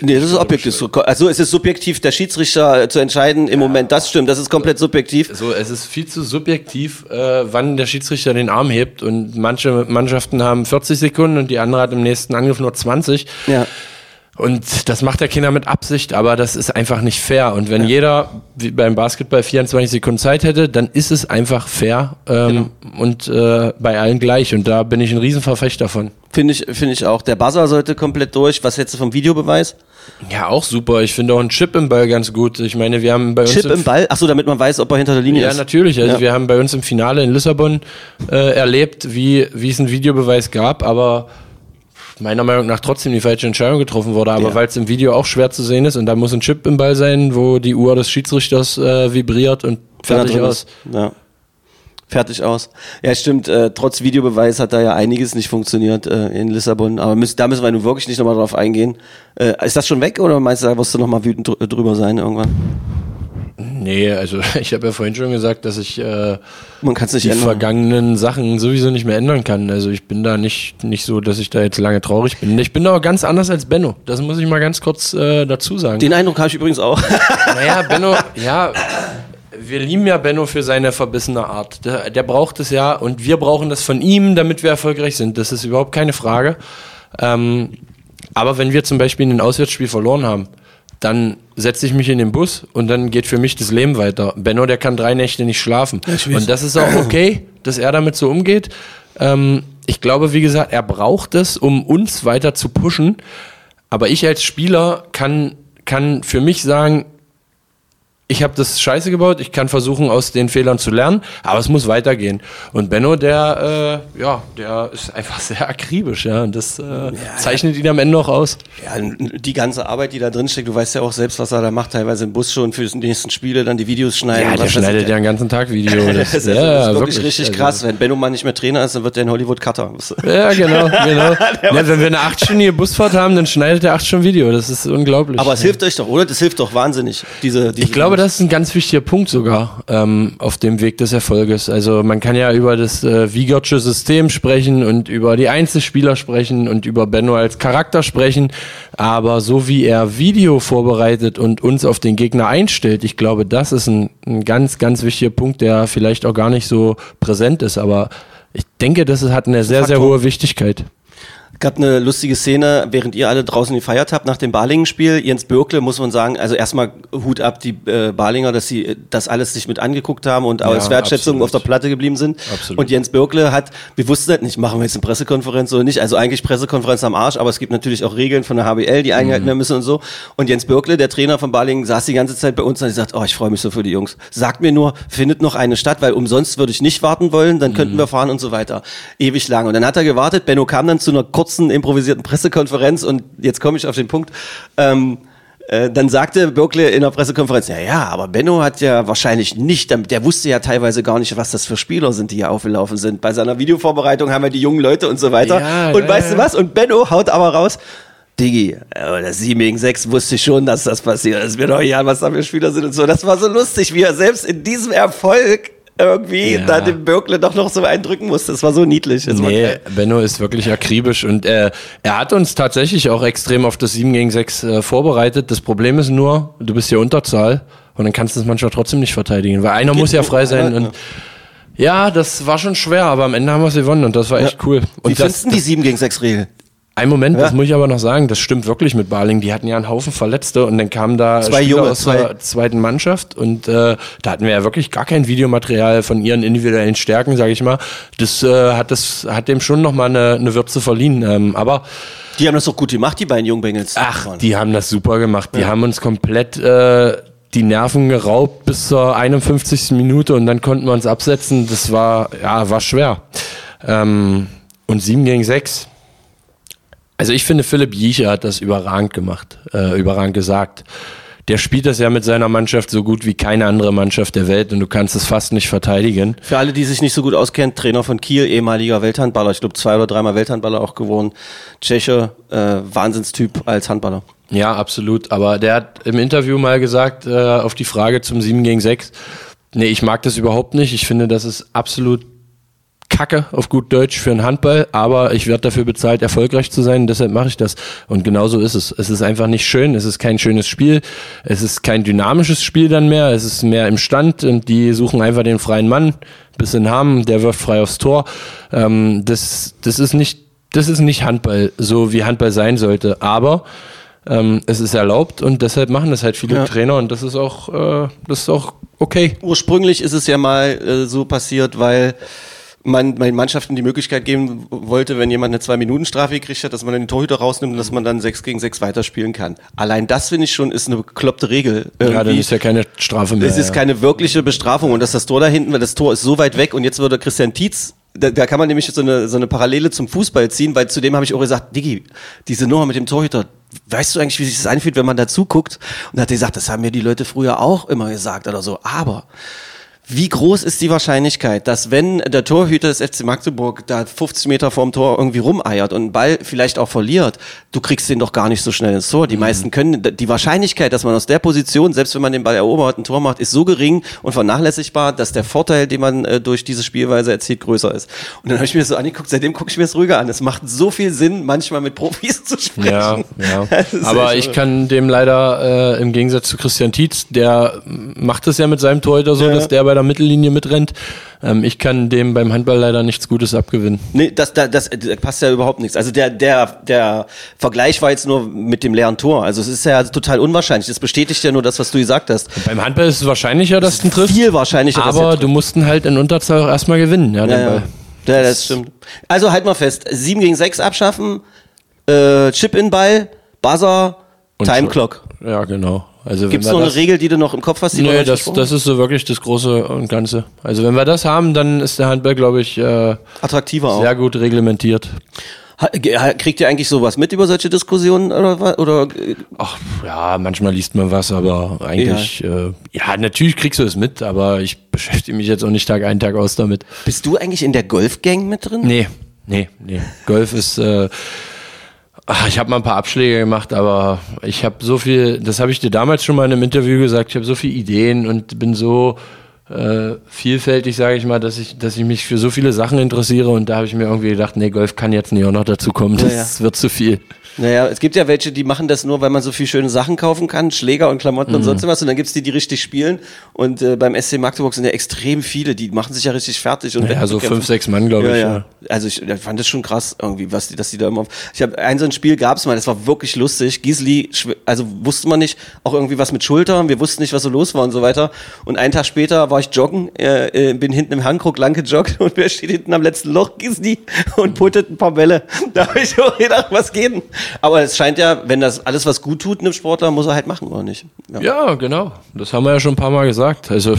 Nee, das ist objektiv. Also es ist subjektiv, der Schiedsrichter zu entscheiden im Moment, das stimmt, das ist komplett subjektiv. So, es ist viel zu subjektiv, äh, wann der Schiedsrichter den Arm hebt und manche Mannschaften haben 40 Sekunden und die andere hat im nächsten Angriff nur 20. Ja. Und das macht der Kinder mit Absicht, aber das ist einfach nicht fair. Und wenn jeder wie beim Basketball 24 Sekunden Zeit hätte, dann ist es einfach fair ähm, und äh, bei allen gleich. Und da bin ich ein Riesenverfechter von. Finde ich, finde ich auch. Der Buzzer sollte komplett durch. Was hältst du vom Videobeweis? Ja, auch super. Ich finde auch einen Chip im Ball ganz gut. Ich meine, wir haben bei uns Chip im Ball? Achso, damit man weiß, ob er hinter der Linie Ja, ist. natürlich. Also Ja. wir haben bei uns im Finale in Lissabon äh, erlebt, wie, wie es einen Videobeweis gab, aber meiner Meinung nach trotzdem die falsche Entscheidung getroffen wurde, aber Ja. weil es im Video auch schwer zu sehen ist und da muss ein Chip im Ball sein, wo die Uhr des Schiedsrichters äh, vibriert und er fertig aus. Ja. Fertig aus. Ja, stimmt. Äh, trotz Videobeweis hat da ja einiges nicht funktioniert äh, in Lissabon. Aber müssen, da müssen wir nun wirklich nicht nochmal drauf eingehen. Äh, ist das schon weg oder meinst du, da wirst du nochmal wütend drü- drüber sein irgendwann? Nee, also ich habe ja vorhin schon gesagt, dass ich äh, Man kann es nicht die ändern. vergangenen Sachen sowieso nicht mehr ändern kann. Also ich bin da nicht, nicht so, dass ich da jetzt lange traurig bin. Ich bin aber ganz anders als Benno. Das muss ich mal ganz kurz äh, dazu sagen. Den Eindruck habe ich übrigens auch. Naja, Benno, ja, wir lieben ja Benno für seine verbissene Art. Der, der braucht es ja und wir brauchen das von ihm, damit wir erfolgreich sind. Das ist überhaupt keine Frage. Ähm, aber wenn wir zum Beispiel ein Auswärtsspiel verloren haben, dann setze ich mich in den Bus und dann geht für mich das Leben weiter. Benno, der kann drei Nächte nicht schlafen. und das ist auch okay, dass er damit so umgeht. Ähm, ich glaube, wie gesagt, er braucht es, um uns weiter zu pushen. Aber ich als Spieler kann, kann für mich sagen, ich habe das scheiße gebaut, ich kann versuchen, aus den Fehlern zu lernen, aber es muss weitergehen. Und Benno, der, äh, ja, der ist einfach sehr akribisch, ja, und das äh, zeichnet ihn am Ende auch aus. Ja, die ganze Arbeit, die da drin steckt, du weißt ja auch selbst, was er da macht, teilweise im Bus schon für die nächsten Spiele, dann die Videos schneiden. Ja, der schneidet ja den ganzen Tag Video. Das, Das ist, ja, das ist wirklich, wirklich. richtig Also- krass. Wenn Benno mal nicht mehr Trainer ist, dann wird der in Hollywood Cutter. Ja, genau, genau. ja, wenn wir eine achtstündige Busfahrt haben, dann schneidet er acht Stunden Video. Das ist unglaublich. Aber es hilft euch doch, oder? Das hilft doch wahnsinnig. Diese, diese Ich glaube, das ist ein ganz wichtiger Punkt sogar ähm, auf dem Weg des Erfolges. Also man kann ja über das äh, Wiegertsche System sprechen und über die Einzelspieler sprechen und über Benno als Charakter sprechen, aber so wie er Video vorbereitet und uns auf den Gegner einstellt, ich glaube, das ist ein, ein ganz, ganz wichtiger Punkt, der vielleicht auch gar nicht so präsent ist, aber ich denke, das hat eine sehr, sehr Faktor. hohe Wichtigkeit. Gab eine lustige Szene, während ihr alle draußen gefeiert habt nach dem Balingen-Spiel. Jens Bürkle, muss man sagen, also erstmal Hut ab, die äh, Balinger, dass sie äh, das alles sich mit angeguckt haben und als Wertschätzung absolut. auf der Platte geblieben sind. Absolut. Und Jens Bürkle hat, wir wussten halt nicht, machen wir jetzt eine Pressekonferenz oder nicht. Also eigentlich Pressekonferenz am Arsch, aber es gibt natürlich auch Regeln von der HBL, die eingehalten werden müssen und so. Und Jens Bürkle, der Trainer von Balingen, saß die ganze Zeit bei uns und hat gesagt, oh, ich freue mich so für die Jungs. Sagt mir nur, findet noch eine statt, weil umsonst würde ich nicht warten wollen, dann könnten wir fahren und so weiter. Ewig lang. Und dann hat er gewartet. Benno kam dann zu einer kurzen improvisierten Pressekonferenz und jetzt komme ich auf den Punkt. Ähm, äh, dann sagte Bürkle in der Pressekonferenz, ja, ja, aber Benno hat ja wahrscheinlich nicht, der- wusste ja teilweise gar nicht, was das für Spieler sind, die hier aufgelaufen sind. Bei seiner Videovorbereitung haben wir die jungen Leute und so weiter. Ja, und ja, weißt ja. du was? Und Benno haut aber raus, Digi, das 7 gegen 6 wusste ich schon, dass das passiert. Es ist mir doch egal, was da für Spieler sind und so. Das war so lustig, wie er selbst in diesem Erfolg irgendwie Ja. da dem Bürkle doch noch so eindrücken musste. Das war so niedlich. Das Nee. Benno ist wirklich akribisch und äh, er hat uns tatsächlich auch extrem auf das 7 gegen 6 äh, vorbereitet. Das Problem ist nur, du bist ja Unterzahl und dann kannst du es manchmal trotzdem nicht verteidigen, weil einer muss ja frei sein und ja, das war schon schwer, aber am Ende haben wir es gewonnen und das war echt cool. Wie Und findest das, du die 7 gegen 6 Regel? Ein Moment, Ja. das muss ich aber noch sagen, das stimmt wirklich mit Baling. Die hatten ja einen Haufen Verletzte und dann kamen da Zwei Spieler Junge, aus zwei. der zweiten Mannschaft und äh, da hatten wir ja wirklich gar kein Videomaterial von ihren individuellen Stärken, sage ich mal. Das äh, hat das hat dem schon noch mal eine, eine Würze verliehen. Ähm, aber Die haben das doch gut gemacht, die beiden Jungbengels. ach, die haben das super gemacht. Die haben uns komplett äh, die Nerven geraubt bis zur 51. Minute und dann konnten wir uns absetzen. Das war ja war schwer. Ähm, und 7 gegen 6. Also ich finde, Philipp Jiecher hat das überragend gemacht, äh, überragend gesagt. Der spielt das ja mit seiner Mannschaft so gut wie keine andere Mannschaft der Welt und du kannst es fast nicht verteidigen. Für alle, die sich nicht so gut auskennen, Trainer von Kiel, ehemaliger Welthandballer, ich glaube zwei oder dreimal Welthandballer auch geworden. Tscheche, äh, Wahnsinnstyp als Handballer. Ja, absolut. Aber der hat im Interview mal gesagt, äh, auf die Frage zum 7 gegen 6, nee, ich mag das überhaupt nicht. Ich finde, das ist absolut Kacke auf gut Deutsch für einen Handball, aber ich werde dafür bezahlt, erfolgreich zu sein, deshalb mache ich das. Und genau so ist es. Es ist einfach nicht schön, es ist kein schönes Spiel, es ist kein dynamisches Spiel dann mehr, es ist mehr im Stand und die suchen einfach den freien Mann, bisschen haben, der wirft frei aufs Tor. Ähm, das, das ist nicht, das ist nicht Handball, so wie Handball sein sollte, aber ähm, es ist erlaubt und deshalb machen das halt viele Ja. Trainer und das ist auch, äh, das ist auch okay. Ursprünglich ist es ja mal äh, so passiert, weil man meinen Mannschaften die Möglichkeit geben wollte, wenn jemand eine Zwei-Minuten-Strafe gekriegt hat, dass man den Torhüter rausnimmt und dass man dann sechs gegen sechs weiterspielen kann. Allein das finde ich schon ist eine bekloppte Regel. Ja, dann Irgendwie. ist ja keine Strafe mehr. Es ist ja. keine wirkliche Bestrafung und dass das Tor da hinten, weil das Tor ist so weit weg und jetzt würde Christian Tietz Da, da kann man nämlich so eine, so eine Parallele zum Fußball ziehen, weil zudem habe ich auch gesagt, Diggi, diese Nummer mit dem Torhüter, weißt du eigentlich, wie sich das anfühlt, wenn man dazu guckt? Und da hat er gesagt, das haben mir die Leute früher auch immer gesagt oder so. Aber wie groß ist die Wahrscheinlichkeit, dass wenn der Torhüter des FC Magdeburg da 50 Meter vorm Tor irgendwie rumeiert und einen Ball vielleicht auch verliert, du kriegst den doch gar nicht so schnell ins Tor. Die meisten können, die Wahrscheinlichkeit, dass man aus der Position, selbst wenn man den Ball erobert, ein Tor macht, ist so gering und vernachlässigbar, dass der Vorteil, den man äh, durch diese Spielweise erzielt, größer ist. Und dann habe ich mir das so angeguckt, seitdem gucke ich mir das ruhiger an. Es macht so viel Sinn, manchmal mit Profis zu sprechen. Ja, ja. Aber ich kann dem leider äh, im Gegensatz zu Christian Tietz, der macht es ja mit seinem Torhüter so, Ja. dass der bei der Mittellinie mitrennt. Ähm, ich kann dem beim Handball leider nichts Gutes abgewinnen. Nee, das, das, das, das passt ja überhaupt nichts. Also der, der, der Vergleich war jetzt nur mit dem leeren Tor. Also es ist ja total unwahrscheinlich. Das bestätigt ja nur das, was du gesagt hast. Beim Handball ist es wahrscheinlicher, dass du ihn triffst. Viel wahrscheinlicher, er Aber trifft. du musst ihn halt in Unterzahl auch erstmal gewinnen, ja, den Ja, Ball. ja. ja, das stimmt. Also halt mal fest. 7 gegen 6 abschaffen, äh, Chip-in-Ball, Buzzer, Und Time-Clock. Ja, genau. Also Gibt es noch eine Regel, die du noch im Kopf hast? Die Nee, das, das ist so wirklich das Große und Ganze. Also wenn wir das haben, dann ist der Handball, glaube ich, äh? Attraktiver auch. sehr gut reglementiert. Kriegt ihr eigentlich sowas mit über solche Diskussionen oder was? Oder, äh, Ach, ja, manchmal liest man was, aber eigentlich, ja, äh, ja natürlich kriegst du es mit, aber ich beschäftige mich jetzt auch nicht Tag ein, Tag aus damit. bist du eigentlich in der Golf-Gang mit drin? Nee, nee, nee. Golf ist, äh, ach, ich habe mal ein paar Abschläge gemacht, aber ich habe so viel, das habe ich dir damals schon mal in einem Interview gesagt, ich habe so viele Ideen und bin so äh, vielfältig, sage ich mal, dass ich, dass ich mich für so viele Sachen interessiere und da habe ich mir irgendwie gedacht, nee, Golf kann jetzt nicht auch noch dazu kommen, das Ja, wird zu viel. Naja, es gibt ja welche, die machen das nur, weil man so viel schöne Sachen kaufen kann, Schläger und Klamotten Mhm. und sonst was. Und dann gibt's die, die richtig spielen. Und äh, beim SC Magdeburg sind ja extrem viele, die machen sich ja richtig fertig. Und Ja, so kämpfen. fünf, sechs Mann, glaube Ja, ich. ja. Also ich, ich fand das schon krass irgendwie, was die, dass die da immer. Ich habe ein so ein Spiel gab's mal, das war wirklich lustig. Gisli, also wusste man nicht, auch irgendwie was mit Schultern. Wir wussten nicht, was so los war und so weiter. Und einen Tag später war ich joggen, äh, äh, bin hinten im Handkrug lang gejoggt und wer steht hinten am letzten Loch? Gisli und puttet ein paar Bälle. Da habe ich auch gedacht, was geht denn? Aber es scheint ja, wenn das alles was gut tut einem Sportler, muss er halt machen oder nicht? Ja, genau. Das haben wir ja schon ein paar Mal gesagt. Also,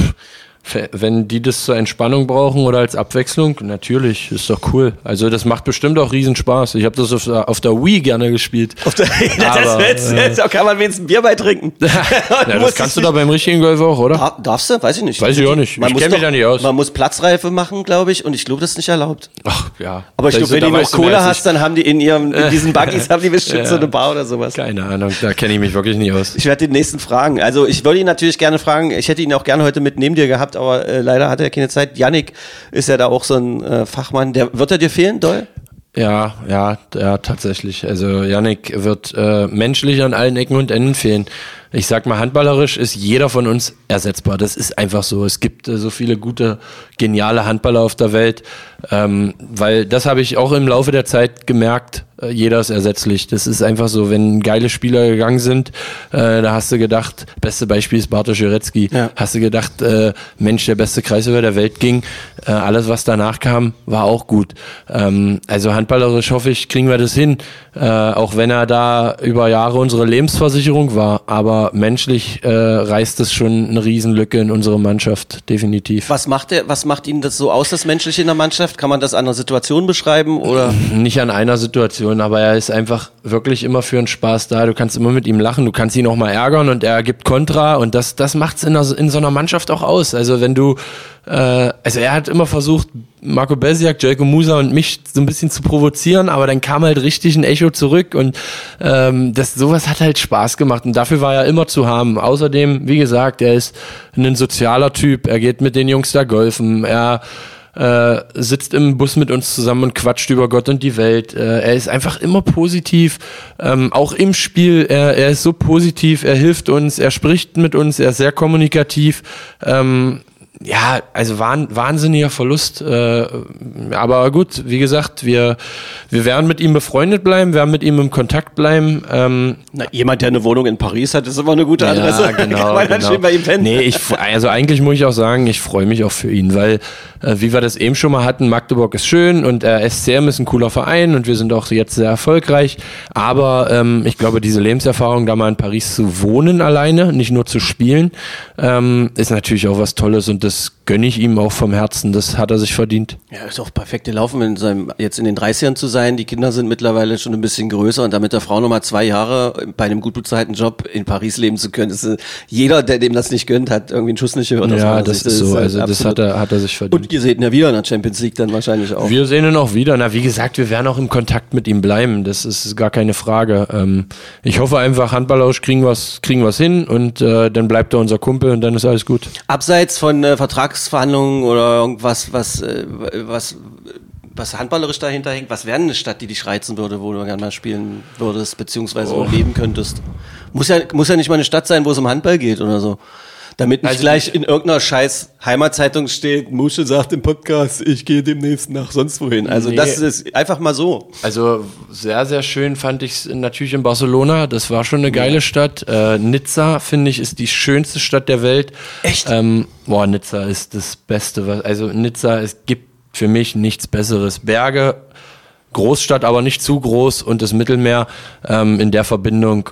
wenn die das zur Entspannung brauchen oder als Abwechslung, natürlich, ist doch cool. Also, das macht bestimmt auch riesen Spaß. Ich habe das auf der, auf der Wii gerne gespielt. Auf der, Aber, das, das, das kann man wenigstens ein Bier beitrinken. Ja, das kannst du doch beim richtigen Golf auch, oder? Dar- Darfst du? Weiß ich nicht. Weiß ich auch nicht. Man Ich muss kenn mich da nicht aus. Man muss Platzreife machen, glaube ich, und ich glaube, das ist nicht erlaubt. Ach, ja. Aber ich Da- glaube, wenn da du noch Kohle hast, dann haben die in ihrem, in diesen Buggies haben die bestimmt Ja. so eine Bar oder sowas. Keine Ahnung, da kenne ich mich wirklich nicht aus. Ich werde den nächsten fragen. Also ich würde ihn natürlich gerne fragen. Ich hätte ihn auch gerne heute mit neben dir gehabt, aber äh, leider hat er keine Zeit. Yannick ist ja da auch so ein äh, Fachmann. Der wird er dir fehlen, Doll? Ja, ja, ja, tatsächlich. Also Yannick wird äh, menschlich an allen Ecken und Enden fehlen. Ich sag mal, handballerisch ist jeder von uns ersetzbar. Das ist einfach so. Es gibt äh, so viele gute, geniale Handballer auf der Welt, ähm, weil das habe ich auch im Laufe der Zeit gemerkt. Äh, jeder ist ersetzlich. Das ist einfach so. Wenn geile Spieler gegangen sind, äh, da hast du gedacht, beste Beispiel ist Bartosz Jurecki. Ja. Hast du gedacht, äh, Mensch, der beste Kreisläufer der Welt ging. Äh, alles, was danach kam, war auch gut. Ähm, also handballerisch hoffe ich, kriegen wir das hin. Äh, auch wenn er da über Jahre unsere Lebensversicherung war. Aber menschlich äh, reißt es schon eine Riesenlücke in unsere Mannschaft, definitiv. Was macht er, was macht ihn das so aus, das Menschliche in der Mannschaft? Kann man das an einer Situation beschreiben oder? Nicht an einer Situation, aber er ist einfach wirklich immer für einen Spaß da. Du kannst immer mit ihm lachen, du kannst ihn auch mal ärgern und er gibt Kontra und das, das macht's in, in so einer Mannschaft auch aus. Also wenn du, äh, also er hat immer versucht, Marco Besiak, Jelko Musa und mich so ein bisschen zu provozieren, aber dann kam halt richtig ein Echo zurück und ähm, das sowas hat halt Spaß gemacht und dafür war er immer zu haben. Außerdem, wie gesagt, er ist ein sozialer Typ, er geht mit den Jungs da golfen, er äh, sitzt im Bus mit uns zusammen und quatscht über Gott und die Welt. Äh, er ist einfach immer positiv, ähm, auch im Spiel. Er, er ist so positiv, er hilft uns, er spricht mit uns, er ist sehr kommunikativ. Ähm, ja, also wahn, wahnsinniger Verlust. Äh, aber gut, wie gesagt, wir, wir werden mit ihm befreundet bleiben, werden mit ihm im Kontakt bleiben. Ähm, Na, jemand, der eine Wohnung in Paris hat, ist immer eine gute Adresse. ja, genau. Kann genau. bei ihm pennen. Nee, ich, also eigentlich muss ich auch sagen, ich freue mich auch für ihn, weil, äh, wie wir das eben schon mal hatten, Magdeburg ist schön und äh, SCM ist ein cooler Verein und wir sind auch jetzt sehr erfolgreich. Aber ähm, ich glaube, diese Lebenserfahrung, da mal in Paris zu wohnen alleine, nicht nur zu spielen, ähm, ist natürlich auch was Tolles und das just gönne ich ihm auch vom Herzen. Das hat er sich verdient. Ja, ist auch perfekte Laufen, in seinem, jetzt in den 30ern zu sein. Die Kinder sind mittlerweile schon ein bisschen größer und damit der Frau nochmal zwei Jahre bei einem gut bezahlten Job in Paris leben zu können, ist äh, jeder, der dem das nicht gönnt, hat irgendwie einen Schuss nicht gehört. Ja, das ist so. Also das hat er, hat er sich verdient. Und ihr seht ihn ja wieder in der Champions League dann wahrscheinlich auch. Wir sehen ihn auch wieder. Na, wie gesagt, wir werden auch im Kontakt mit ihm bleiben. Das ist gar keine Frage. Ähm, ich hoffe einfach, handballerisch kriegen wir kriegen wir's hin und äh, dann bleibt er unser Kumpel und dann ist alles gut. Abseits von äh, Vertragsverhandlungen oder irgendwas, was, äh, was, was handballerisch dahinter hängt, was wäre denn eine Stadt, die dich reizen würde, wo du gerne mal spielen würdest, beziehungsweise Oh. leben könntest? Muss ja, muss ja nicht mal eine Stadt sein, wo es um Handball geht oder so. Damit nicht Also gleich in irgendeiner scheiß Heimatzeitung steht, Musche sagt im Podcast, ich gehe demnächst nach sonst wohin. Also Nee. das ist einfach mal so. Also sehr, sehr schön fand ich es natürlich in Barcelona. Das war schon eine geile Stadt. Äh, Nizza, finde ich, ist die schönste Stadt der Welt. Echt? Ähm, boah, Nizza ist das Beste. Was, also Nizza, es gibt für mich nichts Besseres. Berge, Großstadt, aber nicht zu groß und das Mittelmeer ähm, in der Verbindung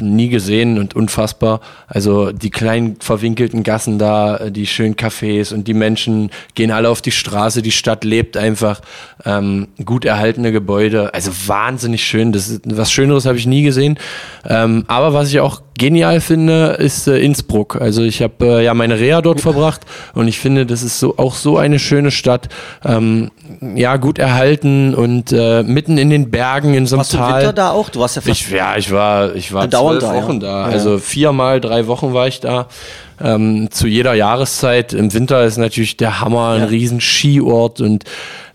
nie gesehen und unfassbar. Also die kleinen verwinkelten Gassen da, äh, die schönen Cafés und die Menschen gehen alle auf die Straße, die Stadt lebt einfach, ähm, gut erhaltene Gebäude, also wahnsinnig schön. Das was Schöneres habe ich nie gesehen. Ähm, aber was ich auch genial finde, ist äh, Innsbruck. Also ich habe äh, ja meine Reha dort verbracht und ich finde, das ist so auch so eine schöne Stadt. Ähm, ja, gut erhalten und äh, mitten in den Bergen in so einem Warst du Tal. Winter da auch? Du warst ja fast Ich, ja, ich war, ich war zwölf da, ja. Wochen da. Ja, Also ja. viermal, drei Wochen war ich da. Ähm, zu jeder Jahreszeit. Im Winter ist natürlich der Hammer, ein Ja. riesen Skiort und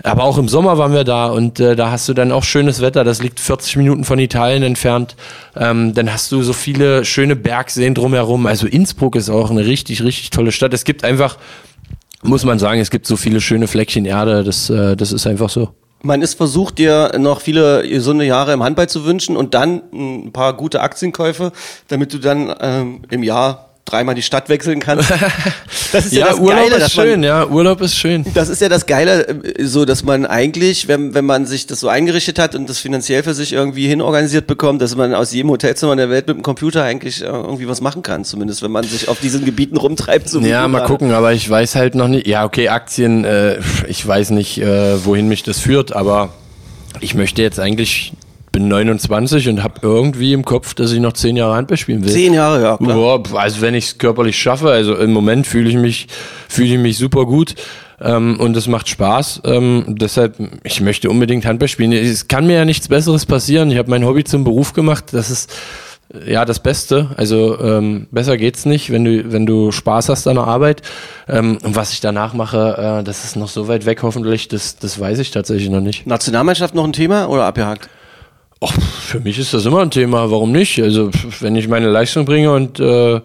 aber auch im Sommer waren wir da und äh, da hast du dann auch schönes Wetter. Das liegt 40 Minuten von Italien entfernt. Ähm, dann hast du so viele schöne Bergseen drumherum. Also Innsbruck ist auch eine richtig, richtig tolle Stadt. Es gibt einfach, muss man sagen, es gibt so viele schöne Fleckchen Erde. Das, äh, das ist einfach so. Man ist versucht, dir noch viele gesunde Jahre im Handball zu wünschen und dann ein paar gute Aktienkäufe, damit du dann ähm, im Jahr dreimal die Stadt wechseln kannst. Das ist ja, Ja, das Urlaub Geile, ist dass man, schön, ja, Urlaub ist schön. Das ist ja das Geile, äh, so dass man eigentlich, wenn, wenn man sich das so eingerichtet hat und das finanziell für sich irgendwie hinorganisiert bekommt, dass man aus jedem Hotelzimmer in der Welt mit dem Computer eigentlich äh, irgendwie was machen kann, zumindest wenn man sich auf diesen Gebieten rumtreibt. So Ja, mal gucken, aber ich weiß halt noch nicht. Ja, okay, Aktien, äh, ich weiß nicht, äh, wohin mich das führt, aber ich möchte jetzt eigentlich, bin 29 und habe irgendwie im Kopf, dass ich noch zehn Jahre Handball spielen will. Zehn Jahre, ja. Klar. Ja, also wenn ich es körperlich schaffe, also im Moment fühle ich mich, fühle ich mich super gut. Ähm, und es macht Spaß. Ähm, deshalb, ich möchte unbedingt Handball spielen. Es kann mir ja nichts Besseres passieren. Ich habe mein Hobby zum Beruf gemacht. Das ist äh, ja das Beste. Also ähm, besser geht's nicht, wenn du, wenn du Spaß hast an der Arbeit. Ähm, und was ich danach mache, äh, das ist noch so weit weg hoffentlich, das, das weiß ich tatsächlich noch nicht. Nationalmannschaft noch ein Thema oder abgehakt? Och, für mich ist das immer ein Thema. Warum nicht? Also, wenn ich meine Leistung bringe und äh,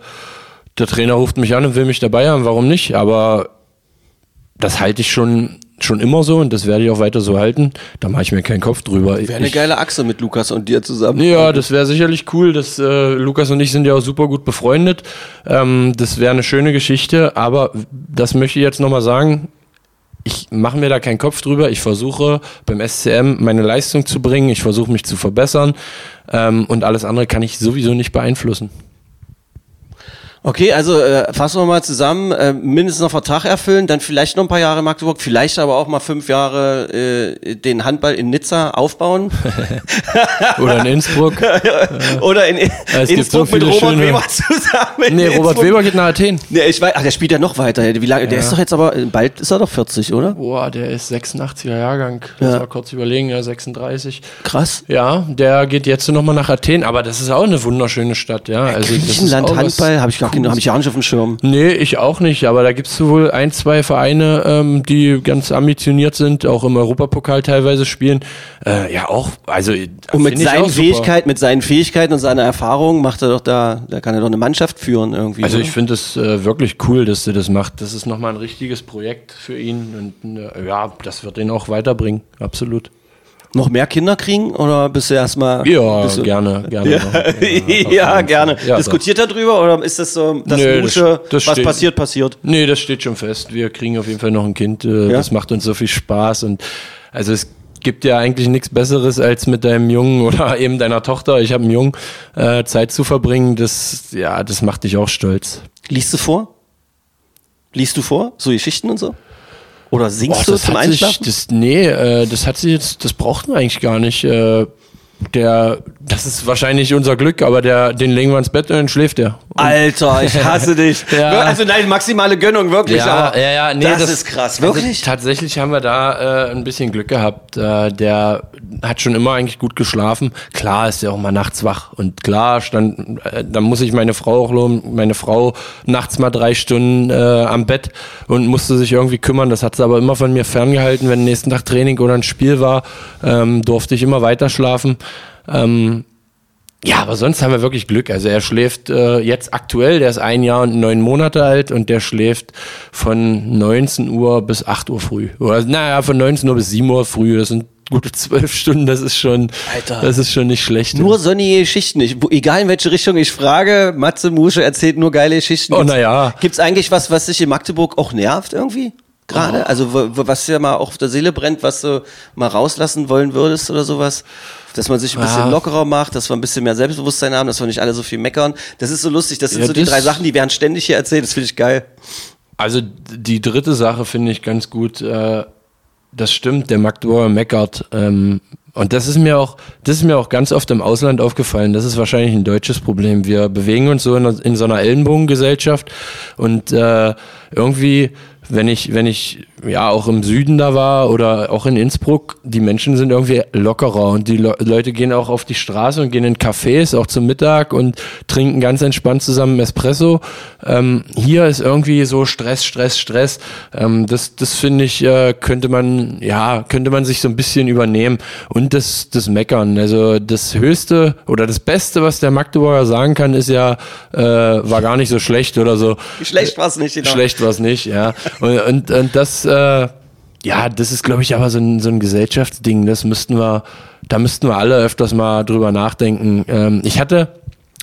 der Trainer ruft mich an und will mich dabei haben, warum nicht? Aber das halte ich schon, schon immer so und das werde ich auch weiter so halten. Da mache ich mir keinen Kopf drüber. Wäre eine ich, geile Achse mit Lukas und dir zusammen. ja, das wäre sicherlich cool. Das, äh, Lukas und ich sind ja auch super gut befreundet. Ähm, das wäre eine schöne Geschichte, aber das möchte ich jetzt nochmal sagen. Ich mache mir da keinen Kopf drüber. Ich versuche beim SCM meine Leistung zu bringen. Ich versuche mich zu verbessern. Ähm, und alles andere kann ich sowieso nicht beeinflussen. Okay, also äh, fassen wir mal zusammen, äh, mindestens noch Vertrag erfüllen, dann vielleicht noch ein paar Jahre in Magdeburg, vielleicht aber auch mal fünf Jahre äh, den Handball in Nizza aufbauen. Oder in Innsbruck. Oder in es gibt Innsbruck so mit viele Robert schöne- Weber zusammen. in Nee, Robert Innsbruck. Weber geht nach Athen. Nee, ich weiß, ach, der spielt ja noch weiter. Wie lange? Der ist doch jetzt aber, bald ist er doch 40, oder? Boah, der ist 86er Jahrgang. Lass mal kurz überlegen, ja, 36. Krass. Ja, der geht jetzt nochmal nach Athen, aber das ist auch eine wunderschöne Stadt, ja. Also, das ist Griechenland Handball habe ich gar Cooles. habe ich ja auch nicht auf dem Schirm. Nee, ich auch nicht, aber da gibt's wohl ein, zwei Vereine, ähm, die ganz ambitioniert sind, auch im Europapokal teilweise spielen. Äh, ja, auch, also Und mit seinen. Fähigkeiten, mit seinen Fähigkeiten und seiner Erfahrung macht er doch da, da kann er doch eine Mannschaft führen irgendwie. Also oder? ich finde es äh, wirklich cool, dass er das macht. Das ist nochmal ein richtiges Projekt für ihn und äh, ja, das wird ihn auch weiterbringen, absolut. Noch mehr Kinder kriegen oder bist du erstmal? Ja, du, gerne, gerne. Ja, ja jeden gerne. Ja, Diskutiert er drüber oder ist das so, das Nö, das- Musche, das was steht- passiert, passiert? Nee, das steht schon fest. Wir kriegen auf jeden Fall noch ein Kind. Äh, Ja? Das macht uns so viel Spaß. Und also es gibt ja eigentlich nichts Besseres, als mit deinem Jungen oder eben deiner Tochter, ich habe einen Jungen, äh, Zeit zu verbringen. Das, ja, das macht dich auch stolz. Liest du vor? Liest du vor? So Geschichten und so? Oder singst Boah, du das zum hat sich, Einschlafen? das, nee, äh, das hat sie jetzt, das brauchten wir eigentlich gar nicht. Äh, der, das ist wahrscheinlich unser Glück, aber der, den legen wir ins Bett und dann schläft er. Alter, ich hasse dich. Ja. Also nein, maximale Gönnung, wirklich. Ja, ja, ja, nee, das, das- ist krass. Also Wirklich? tatsächlich haben wir da äh, ein bisschen Glück gehabt. Äh, der hat schon immer eigentlich gut geschlafen. Klar ist er auch mal nachts wach und klar stand, äh, da muss ich meine Frau auch loben. Meine Frau nachts mal drei Stunden äh, am Bett und musste sich irgendwie kümmern. Das hat sie aber immer von mir ferngehalten. Wenn nächsten Tag Training oder ein Spiel war, ähm, durfte ich immer weiter schlafen. Ähm, ja, aber sonst haben wir wirklich Glück. Also er schläft äh, jetzt aktuell, der ist ein Jahr und neun Monate alt und der schläft von 19 Uhr bis 8 Uhr früh. Oder naja, von 19 Uhr bis 7 Uhr früh. Das sind gute zwölf Stunden, das ist schon, Alter. das ist schon nicht schlecht. Nur sonnige Geschichten. Ich, egal in welche Richtung ich frage, Matze Musche erzählt nur geile Geschichten. Oh, Gibt's- na ja. Gibt's eigentlich was, was dich in Magdeburg auch nervt irgendwie? Gerade? Also was dir mal auch auf der Seele brennt, was du mal rauslassen wollen würdest oder sowas? Dass man sich ein bisschen Ja. lockerer macht, dass wir ein bisschen mehr Selbstbewusstsein haben, dass wir nicht alle so viel meckern. Das ist so lustig. Das sind Ja, so die drei Sachen, die werden ständig hier erzählt. Das finde ich geil. Also die dritte Sache finde ich ganz gut. Äh, das stimmt, der Magdeburger meckert. Ähm, und das ist mir auch, das ist mir auch ganz oft im Ausland aufgefallen. Das ist wahrscheinlich ein deutsches Problem. Wir bewegen uns so in, in so einer Ellenbogengesellschaft und äh, irgendwie, wenn ich, wenn ich ja auch im Süden da war oder auch in Innsbruck, die Menschen sind irgendwie lockerer und die Le Leute gehen auch auf die Straße und gehen in Cafés auch zum Mittag und trinken ganz entspannt zusammen Espresso. Ähm, hier ist irgendwie so Stress, Stress, Stress. Ähm, das, das finde ich, äh, könnte man, ja, könnte man sich so ein bisschen übernehmen und das, das Meckern. Also das Höchste oder das Beste, was der Magdeburger sagen kann, ist ja, äh, war gar nicht so schlecht oder so. Schlecht war's nicht, genau. Schlecht war es nicht, ja. Und, und, und das, äh, ja, das ist, glaube ich, aber so ein, so ein Gesellschaftsding. Das müssten wir, da müssten wir alle öfters mal drüber nachdenken. Ähm, ich hatte,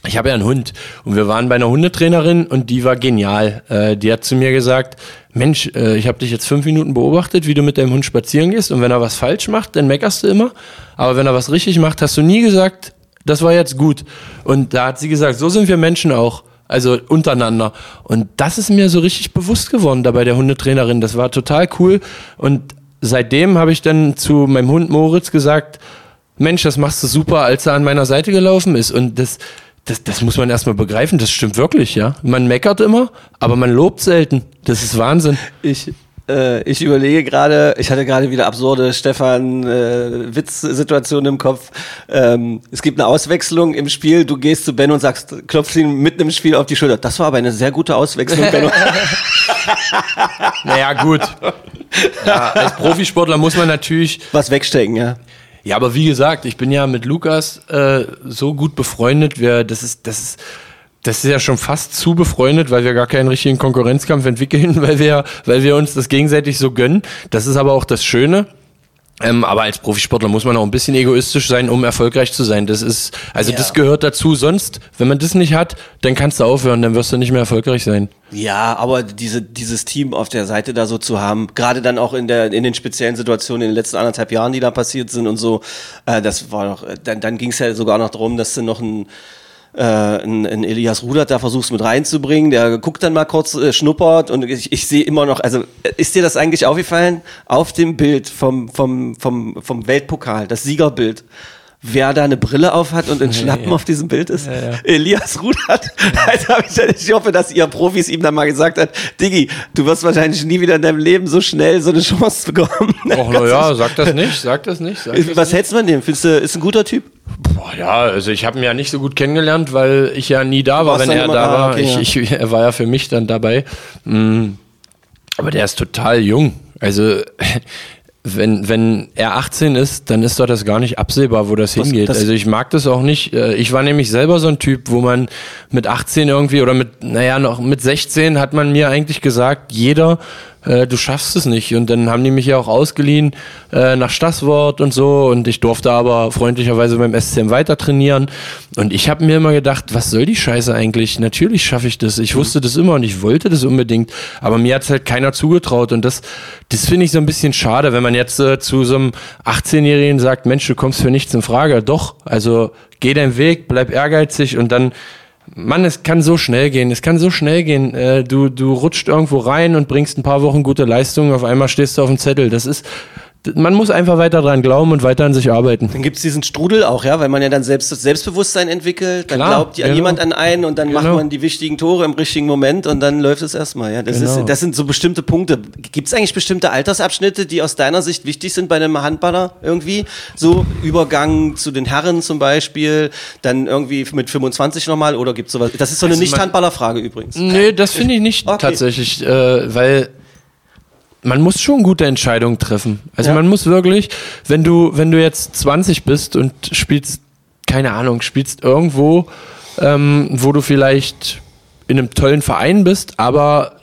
ich habe ja einen Hund und wir waren bei einer Hundetrainerin und die war genial. Äh, die hat zu mir gesagt, Mensch, äh, ich habe dich jetzt fünf Minuten beobachtet, wie du mit deinem Hund spazieren gehst und wenn er was falsch macht, dann meckerst du immer. Aber wenn er was richtig macht, hast du nie gesagt, das war jetzt gut. Und da hat sie gesagt, so sind wir Menschen auch. Also untereinander. Und das ist mir so richtig bewusst geworden da bei der Hundetrainerin. Das war total cool. Und seitdem habe ich dann zu meinem Hund Moritz gesagt, Mensch, das machst du super, als er an meiner Seite gelaufen ist. Und das, das, das muss man erstmal begreifen. Das stimmt wirklich, ja. Man meckert immer, aber man lobt selten. Das ist Wahnsinn. Ich, äh, ich überlege gerade, ich hatte gerade wieder absurde Stefan-Witz-Situationen im Kopf. Ähm, es gibt eine Auswechslung im Spiel, du gehst zu Ben und sagst, klopfst ihn mitten im Spiel auf die Schulter. Das war aber eine sehr gute Auswechslung, Benno. Naja, gut. Ja, als Profisportler muss man natürlich Was wegstecken, ja. Ja, aber wie gesagt, ich bin ja mit Lukas äh, so gut befreundet. Wir, das ist, das ist, das ist ja schon fast zu befreundet, weil wir gar keinen richtigen Konkurrenzkampf entwickeln, weil wir, weil wir uns das gegenseitig so gönnen. Das ist aber auch das Schöne. Ähm, aber als Profisportler muss man auch ein bisschen egoistisch sein, um erfolgreich zu sein. Das ist, also Ja. das gehört dazu. Sonst, wenn man das nicht hat, dann kannst du aufhören, dann wirst du nicht mehr erfolgreich sein. Ja, aber diese, dieses Team auf der Seite da so zu haben, gerade dann auch in der in den speziellen Situationen in den letzten anderthalb Jahren, die da passiert sind und so, äh, das war noch, äh, dann, dann ging es ja sogar noch darum, dass du noch ein äh, ein, ein Elias Rudert da versuchst mit reinzubringen, der guckt dann mal kurz, äh, schnuppert und ich, ich sehe immer noch, also äh, ist dir das eigentlich aufgefallen? Auf dem Bild vom, vom, vom, vom Weltpokal, das Siegerbild, wer da eine Brille auf hat und ein Schnappen auf diesem Bild ist? Elias Rudert. Also hab ich, ich hoffe, dass ihr Profis ihm dann mal gesagt hat, Diggi, du wirst wahrscheinlich nie wieder in deinem Leben so schnell so eine Chance bekommen. Och, na ja, sag das nicht, sag das nicht. Sag das Was hältst du von dem? Findest du, ist ein guter Typ? Boah, ja, also ich habe ihn ja nicht so gut kennengelernt, weil ich ja nie da war, wenn er da da, war. okay, ja. ich, ich, er war ja für mich dann dabei. Mm, Aber der ist total jung. Also wenn, wenn er 18 ist, dann ist doch das gar nicht absehbar, wo das hingeht. das- also ich mag das auch nicht. Äh, Ich war nämlich selber so ein Typ, wo man mit 18 irgendwie oder mit, naja, noch mit 16 hat man mir eigentlich gesagt, jeder, äh, du schaffst es nicht. Und dann haben die mich ja auch ausgeliehen äh, nach Stasswort und so. Und ich durfte aber freundlicherweise beim SCM weiter trainieren. Und ich habe mir immer gedacht, was soll die Scheiße eigentlich? Natürlich schaffe ich das. Ich wusste das immer und ich wollte das unbedingt. Aber mir hat's halt keiner zugetraut. Und das, das finde ich so ein bisschen schade, wenn man jetzt äh, zu so einem 18-Jährigen sagt, Mensch, du kommst für nichts in Frage. Doch, also geh deinen Weg, bleib ehrgeizig und dann Mann, es kann so schnell gehen. Es kann so schnell gehen. Äh, du, du rutscht irgendwo rein und bringst ein paar Wochen gute Leistungen. Auf einmal stehst du auf dem Zettel. Das ist, man muss einfach weiter dran glauben und weiter an sich arbeiten. Dann gibt's diesen Strudel auch, ja, weil man ja dann selbst das Selbstbewusstsein entwickelt, dann Klar, glaubt ja genau. jemand an einen und dann macht Genau. man die wichtigen Tore im richtigen Moment und dann läuft es erstmal. Ja, das, Genau. ist, das sind so bestimmte Punkte. Gibt's eigentlich bestimmte Altersabschnitte, die aus deiner Sicht wichtig sind bei einem Handballer irgendwie? So Übergang zu den Herren zum Beispiel, dann irgendwie mit 25 nochmal oder gibt's sowas? Das ist so eine Also Nicht-Handballer-Frage übrigens. Nee, das finde ich nicht Okay. tatsächlich, äh, weil man muss schon gute Entscheidungen treffen. Also Ja. man muss wirklich, wenn du, wenn du jetzt 20 bist und spielst, keine Ahnung, spielst irgendwo, ähm, wo du vielleicht in einem tollen Verein bist, aber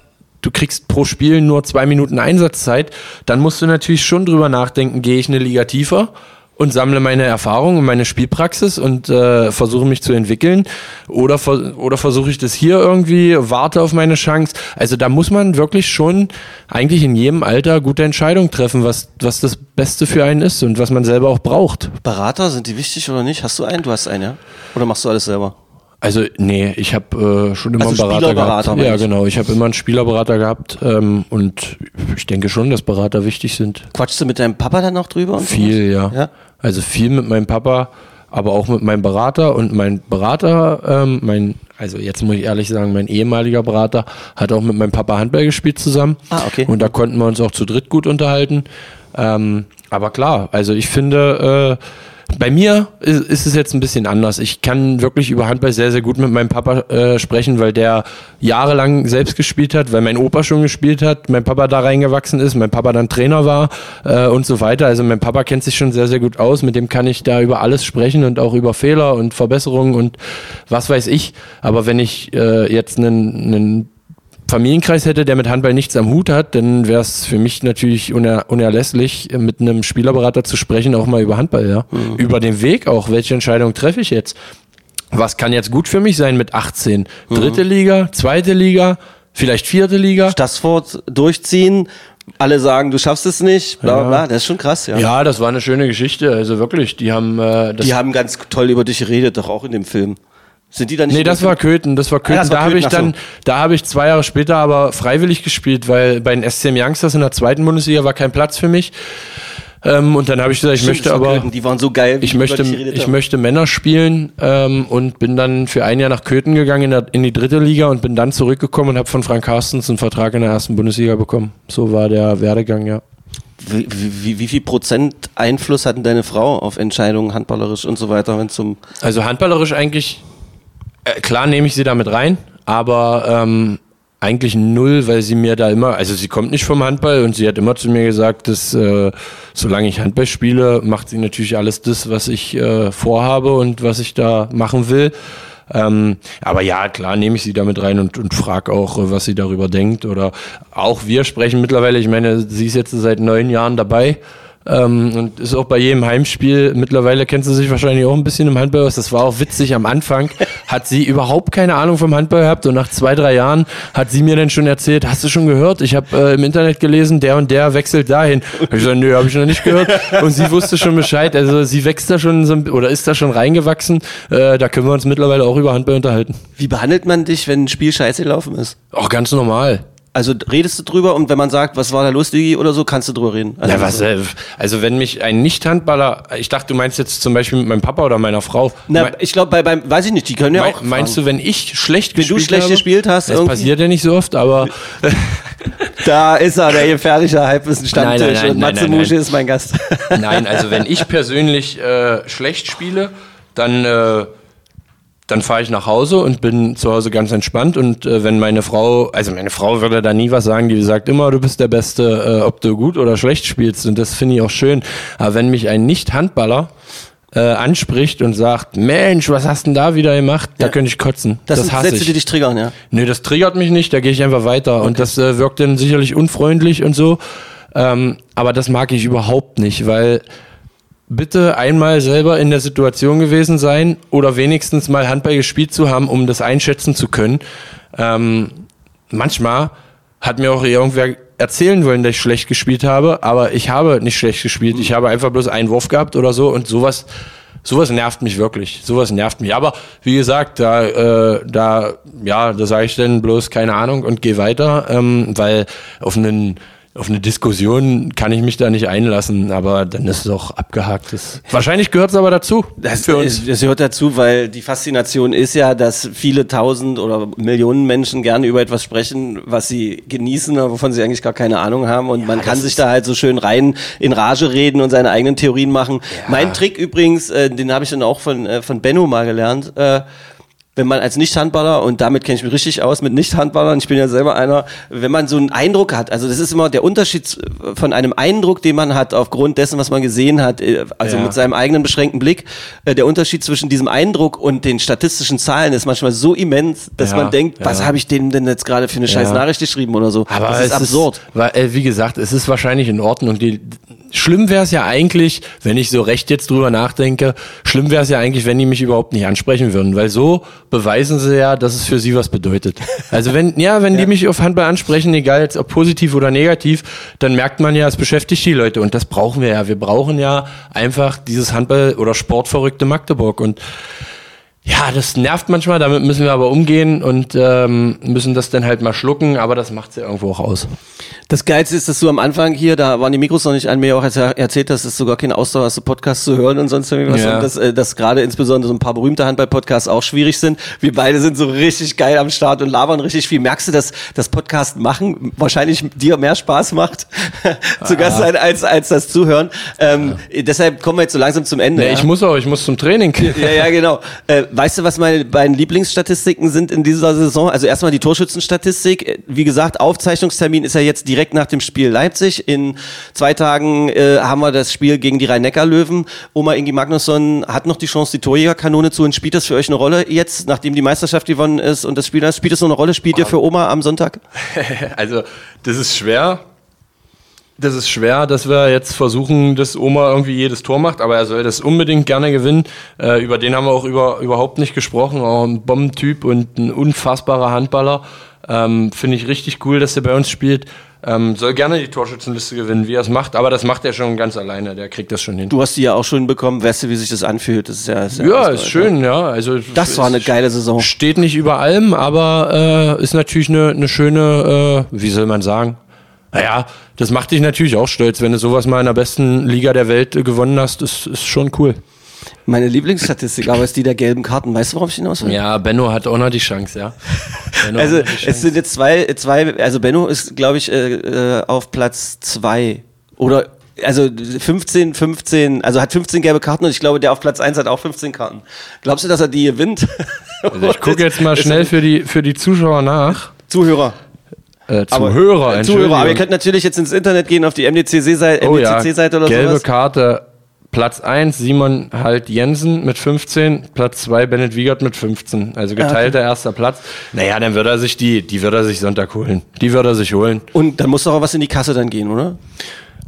du kriegst pro Spiel nur zwei Minuten Einsatzzeit, dann musst du natürlich schon drüber nachdenken, gehe ich eine Liga tiefer und sammle meine Erfahrung und meine Spielpraxis und äh, versuche mich zu entwickeln oder, oder versuche ich das hier irgendwie, warte auf meine Chance. Also da muss man wirklich schon eigentlich in jedem Alter gute Entscheidungen treffen, was, was das Beste für einen ist und was man selber auch braucht. Berater, sind die wichtig oder nicht? Hast du einen? Du hast einen, ja? Oder machst du alles selber? Also nee, ich habe äh, schon immer Also einen Berater Spielerberater, gehabt. Ja, genau. Ich habe immer einen Spielerberater gehabt ähm, und ich denke schon, dass Berater wichtig sind. Quatschst du mit deinem Papa dann noch drüber? Viel, ja. Ja? Also viel mit meinem Papa, aber auch mit meinem Berater und mein Berater, ähm, mein, also jetzt muss ich ehrlich sagen, mein ehemaliger Berater hat auch mit meinem Papa Handball gespielt zusammen. Ah, okay. Und da konnten wir uns auch zu dritt gut unterhalten. Ähm, aber klar, also ich finde, äh, bei mir ist, es jetzt ein bisschen anders. Ich kann wirklich über Handball sehr, sehr gut mit meinem Papa äh, sprechen, weil der jahrelang selbst gespielt hat, weil mein Opa schon gespielt hat, mein Papa da reingewachsen ist, mein Papa dann Trainer war äh, und so weiter. Also mein Papa kennt sich schon sehr, sehr gut aus. Mit dem kann ich da über alles sprechen und auch über Fehler und Verbesserungen und was weiß ich. Aber wenn ich äh, jetzt einen, einen Familienkreis hätte, der mit Handball nichts am Hut hat, dann wäre es für mich natürlich uner unerlässlich, mit einem Spielerberater zu sprechen, auch mal über Handball, ja. Über den Weg auch, welche Entscheidung treffe ich jetzt? Was kann jetzt gut für mich sein mit 18? Dritte Liga, zweite Liga, vielleicht vierte Liga? Stassfurt durchziehen, alle sagen, du schaffst es nicht, bla bla bla, das ist schon krass, ja. Ja, das war eine schöne Geschichte, also wirklich, die haben äh, das Die haben ganz toll über dich geredet, doch auch in dem Film. Sind die da nicht? Nee, das war? Köthen, das war Köthen. das war da habe ich dann, da habe ich zwei Jahre später aber freiwillig gespielt, weil bei den SCM Youngsters in der zweiten Bundesliga war kein Platz für mich. Ähm, und dann habe ich gesagt, ich Stimmt, möchte das aber, Köthen, die waren so geil, wie ich möchte, ich haben. möchte Männer spielen ähm, und bin dann für ein Jahr nach Köthen gegangen in, der, in die dritte Liga und bin dann zurückgekommen und habe von Frank Carstens einen Vertrag in der ersten Bundesliga bekommen. So war der Werdegang, ja. Wie, wie, wie viel Prozent Einfluss hatten deine Frau auf Entscheidungen, handballerisch und so weiter, wenn zum Also handballerisch eigentlich, äh, klar nehme ich sie damit rein, aber ähm, eigentlich null, weil sie mir da immer, also sie kommt nicht vom Handball und sie hat immer zu mir gesagt, dass äh, solange ich Handball spiele, macht sie natürlich alles das, was ich äh, vorhabe und was ich da machen will. Ähm, aber ja, klar nehme ich sie damit rein und, und frage auch, äh, was sie darüber denkt. Oder auch wir sprechen mittlerweile, ich meine, sie ist jetzt seit neun Jahren dabei. Ähm, und ist auch bei jedem Heimspiel, mittlerweile kennt sie sich wahrscheinlich auch ein bisschen im Handball aus. Das war auch witzig am Anfang. Hat sie überhaupt keine Ahnung vom Handball gehabt und nach zwei, drei Jahren hat sie mir dann schon erzählt, hast du schon gehört? Ich habe äh, im Internet gelesen, der und der wechselt dahin. Hab ich gesagt, nö, habe ich noch nicht gehört. Und sie wusste schon Bescheid. Also sie wächst da schon so, oder ist da schon reingewachsen. Äh, da können wir uns mittlerweile auch über Handball unterhalten. Wie behandelt man dich, wenn ein Spiel scheiße gelaufen ist? Auch ganz normal. Also redest du drüber und wenn man sagt, was war da los, Digi, oder so, kannst du drüber reden. Also, Ja, was, äh, also wenn mich ein Nicht-Handballer, ich dachte, du meinst jetzt zum Beispiel mit meinem Papa oder meiner Frau. Na, Me- ich glaube, bei, beim, weiß ich nicht, die können ja mein, auch. meinst fragen. du, wenn ich schlecht Wenn du gespielt schlecht habe? gespielt hast, Das irgendwie? passiert ja nicht so oft, aber Da ist er, der gefährliche Halbwissen-Stammtisch Nein, nein, nein, und Matze nein, nein. Ist mein Gast. nein, also wenn ich persönlich äh, schlecht spiele, dann, äh, dann fahre ich nach Hause und bin zu Hause ganz entspannt. Und äh, wenn meine Frau, also meine Frau würde da nie was sagen, die sagt immer, du bist der Beste, äh, ob du gut oder schlecht spielst. Und das finde ich auch schön. Aber wenn mich ein Nicht-Handballer äh, anspricht und sagt, Mensch, was hast denn da wieder gemacht? Da könnte ich kotzen. Das, Das, sind hasse Sätze, ich. die dich triggern, ja. Nee, das triggert mich nicht, da gehe ich einfach weiter. Und das äh, wirkt dann sicherlich unfreundlich und so. Ähm, aber das mag ich überhaupt nicht, weil bitte einmal selber in der Situation gewesen sein oder wenigstens mal Handball gespielt zu haben, um das einschätzen zu können. Ähm, manchmal hat mir auch irgendwer erzählen wollen, dass ich schlecht gespielt habe, aber ich habe nicht schlecht gespielt. Ich habe einfach bloß einen Wurf gehabt oder so und sowas sowas nervt mich wirklich. Sowas nervt mich. Aber wie gesagt, da, äh, da, ja, da sage ich dann bloß keine Ahnung und gehe weiter, ähm, weil auf einen auf eine Diskussion kann ich mich da nicht einlassen, aber dann ist es auch abgehakt. Das, wahrscheinlich gehört es aber dazu. Das, das gehört dazu, weil die Faszination ist ja, dass viele tausend oder Millionen Menschen gerne über etwas sprechen, was sie genießen, wovon sie eigentlich gar keine Ahnung haben. Und ja, man kann sich da halt so schön rein in Rage reden und seine eigenen Theorien machen. Ja. Mein Trick übrigens, äh, den habe ich dann auch von, äh, von Benno mal gelernt, äh, wenn man als Nicht-Handballer, und damit kenne ich mich richtig aus mit Nicht-Handballern, ich bin ja selber einer, wenn man so einen Eindruck hat, also das ist immer der Unterschied von einem Eindruck, den man hat aufgrund dessen, was man gesehen hat, äh, also ja. mit seinem eigenen beschränkten Blick, äh, der Unterschied zwischen diesem Eindruck und den statistischen Zahlen ist manchmal so immens, dass ja, man denkt, was habe ich denen denn jetzt gerade für eine scheiß Nachricht geschrieben oder so. Aber das ist absurd. Ist, weil, äh, wie gesagt, es ist wahrscheinlich in Ordnung. Die, schlimm wäre es ja eigentlich, wenn ich so recht jetzt drüber nachdenke, schlimm wäre es ja eigentlich, wenn die mich überhaupt nicht ansprechen würden, weil so beweisen sie ja, dass es für sie was bedeutet. Also wenn, ja, wenn ja. die mich auf Handball ansprechen, egal jetzt ob positiv oder negativ, dann merkt man ja, es beschäftigt die Leute und das brauchen wir ja. Wir brauchen ja einfach dieses Handball- oder sportverrückte Magdeburg und ja, das nervt manchmal, damit müssen wir aber umgehen und ähm, müssen das dann halt mal schlucken, aber das macht ja irgendwo auch aus. Das Geilste ist, dass du am Anfang hier, da waren die Mikros noch nicht an mir auch erzählt hast, dass sogar keine Ausdauer hast, Podcasts zu hören und sonst irgendwas. Ja. Und dass, äh, dass gerade insbesondere so ein paar berühmte Handball-Podcasts auch schwierig sind. Wir beide sind so richtig geil am Start und labern richtig viel. Merkst du, dass das Podcast machen wahrscheinlich dir mehr Spaß macht, zu Gast sein, als, als das Zuhören? Ähm, ja. Deshalb kommen wir jetzt so langsam zum Ende. Nee, ja? Ich muss auch, ich muss zum Training. Ja, ja, genau. Äh, Weißt du, was meine beiden Lieblingsstatistiken sind in dieser Saison? Also erstmal die Torschützenstatistik. Wie gesagt, Aufzeichnungstermin ist ja jetzt direkt nach dem Spiel Leipzig. In zwei Tagen äh, haben wir das Spiel gegen die Rhein-Neckar-Löwen. Oma Ingi Magnusson hat noch die Chance, die Torjägerkanone zu und spielt das für euch eine Rolle jetzt, nachdem die Meisterschaft gewonnen ist und das Spiel, spielt das so eine Rolle? Spielt ihr für Oma am Sonntag? also, das ist schwer das ist schwer, dass wir jetzt versuchen, dass Oma irgendwie jedes Tor macht, aber er soll das unbedingt gerne gewinnen. Äh, über den haben wir auch über, überhaupt nicht gesprochen. Auch ein Bombentyp und ein unfassbarer Handballer. Ähm, Finde ich richtig cool, dass er bei uns spielt. Ähm, soll gerne die Torschützenliste gewinnen, wie er es macht, aber das macht er schon ganz alleine, der kriegt das schon hin. Du hast die ja auch schon bekommen, weißt du, wie sich das anfühlt? Das ist ja, ist ja, ja ist schön, ja. Also, das war eine geile Saison. Steht nicht über allem, aber äh, ist natürlich eine, eine schöne, äh, wie soll man sagen, naja, das macht dich natürlich auch stolz, wenn du sowas mal in der besten Liga der Welt gewonnen hast, ist, ist schon cool. Meine Lieblingsstatistik aber ist die der gelben Karten. Weißt du, worauf ich hinaus will? Ja, Benno hat auch noch die Chance, ja. Benno also es sind jetzt zwei, zwei, also Benno ist, glaube ich, äh, äh, auf Platz zwei oder also 15, 15, also hat 15 gelbe Karten und ich glaube, der auf Platz 1 hat auch 15 Karten. Glaubst du, dass er die gewinnt? Also ich gucke jetzt mal schnell für die, für die Zuschauer nach. Zuhörer. Äh, Zuhörer, aber, Zuhörer, aber ihr könnt natürlich jetzt ins Internet gehen auf die MDCC-Seite oh, ja. oder Gelbe sowas. Karte, Platz 1 Simon Halt Jensen mit 15, Platz 2 Bennett Wiegert mit 15. Also geteilter okay. erster Platz. Naja, dann wird er sich die, die wird er sich Sonntag holen. Die wird er sich holen. Und dann muss doch auch was in die Kasse dann gehen, oder?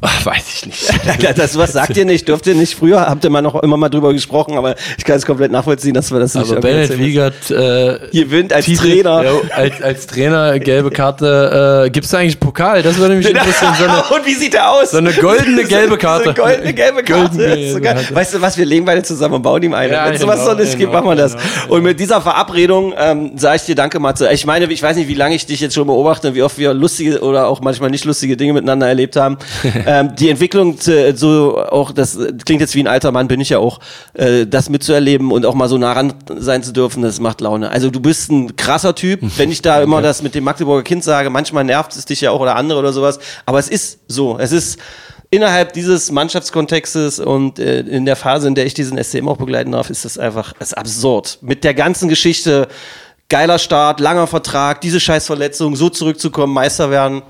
Ach, weiß ich nicht. das was sagt ihr nicht, dürft ihr nicht. Früher habt ihr mal noch immer mal drüber gesprochen, aber ich kann es komplett nachvollziehen, dass wir das nicht Aber Bennett Wiegert äh, gewinnt als Titel, Trainer. Ja, als, als Trainer, gelbe Karte. Äh, Gibt es eigentlich Pokal? Das würde mich interessieren. So eine, Und wie sieht der aus? So eine goldene gelbe Karte. So eine goldene gelbe Karte. Goldene Karte. Weißt du was, wir legen beide zusammen und bauen ihm eine. Ja, Wenn es genau, sowas noch nicht genau, gibt, machen wir das. Genau, und mit dieser Verabredung ähm, sage ich dir Danke, Matze. Ich meine, ich weiß nicht, wie lange ich dich jetzt schon beobachte und wie oft wir lustige oder auch manchmal nicht lustige Dinge miteinander erlebt haben. Ähm, die Entwicklung und äh, so auch, das klingt jetzt wie ein alter Mann, bin ich ja auch, äh, das mitzuerleben und auch mal so nah ran sein zu dürfen, das macht Laune. Also du bist ein krasser Typ, wenn ich da okay. immer das mit dem Magdeburger Kind sage, manchmal nervt es dich ja auch oder andere oder sowas, aber es ist so, es ist innerhalb dieses Mannschaftskontextes und äh, in der Phase, in der ich diesen SCM auch begleiten darf, ist das einfach ist absurd. Mit der ganzen Geschichte, geiler Start, langer Vertrag, diese Scheißverletzung, so zurückzukommen, Meister werden.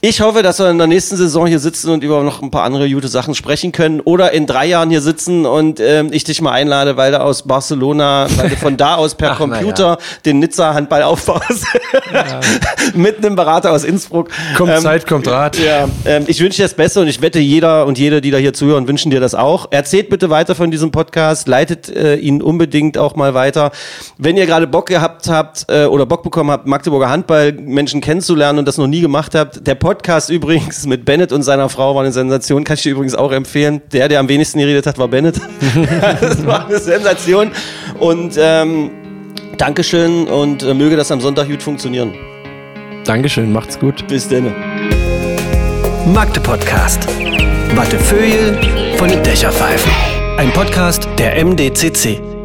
Ich hoffe, dass wir in der nächsten Saison hier sitzen und über noch ein paar andere gute Sachen sprechen können. Oder in drei Jahren hier sitzen und ähm, ich dich mal einlade, weil du aus Barcelona, weil du von da aus per Ach, Computer ja. den Nizza-Handball aufbaust. Ja. Mit einem Berater aus Innsbruck. Kommt ähm, Zeit, kommt Rat. Ja, ähm, ich wünsche dir das Beste und ich wette, jeder und jede, die da hier zuhören, wünschen dir das auch. Erzählt bitte weiter von diesem Podcast, leitet äh, ihn unbedingt auch mal weiter. Wenn ihr gerade Bock gehabt habt äh, oder Bock bekommen habt, Magdeburger Handball Menschen kennenzulernen und das noch nie gemacht habt, der Podcast Podcast übrigens mit Bennett und seiner Frau war eine Sensation. Kann ich dir übrigens auch empfehlen. Der, der am wenigsten geredet hat, war Bennett. das war eine Sensation. Und ähm, Dankeschön und äh, möge das am Sonntag gut funktionieren. Dankeschön, macht's gut. Bis denn. Magde Podcast. Wattefeuille von den Dächerpfeifen. Ein Podcast der MDCC.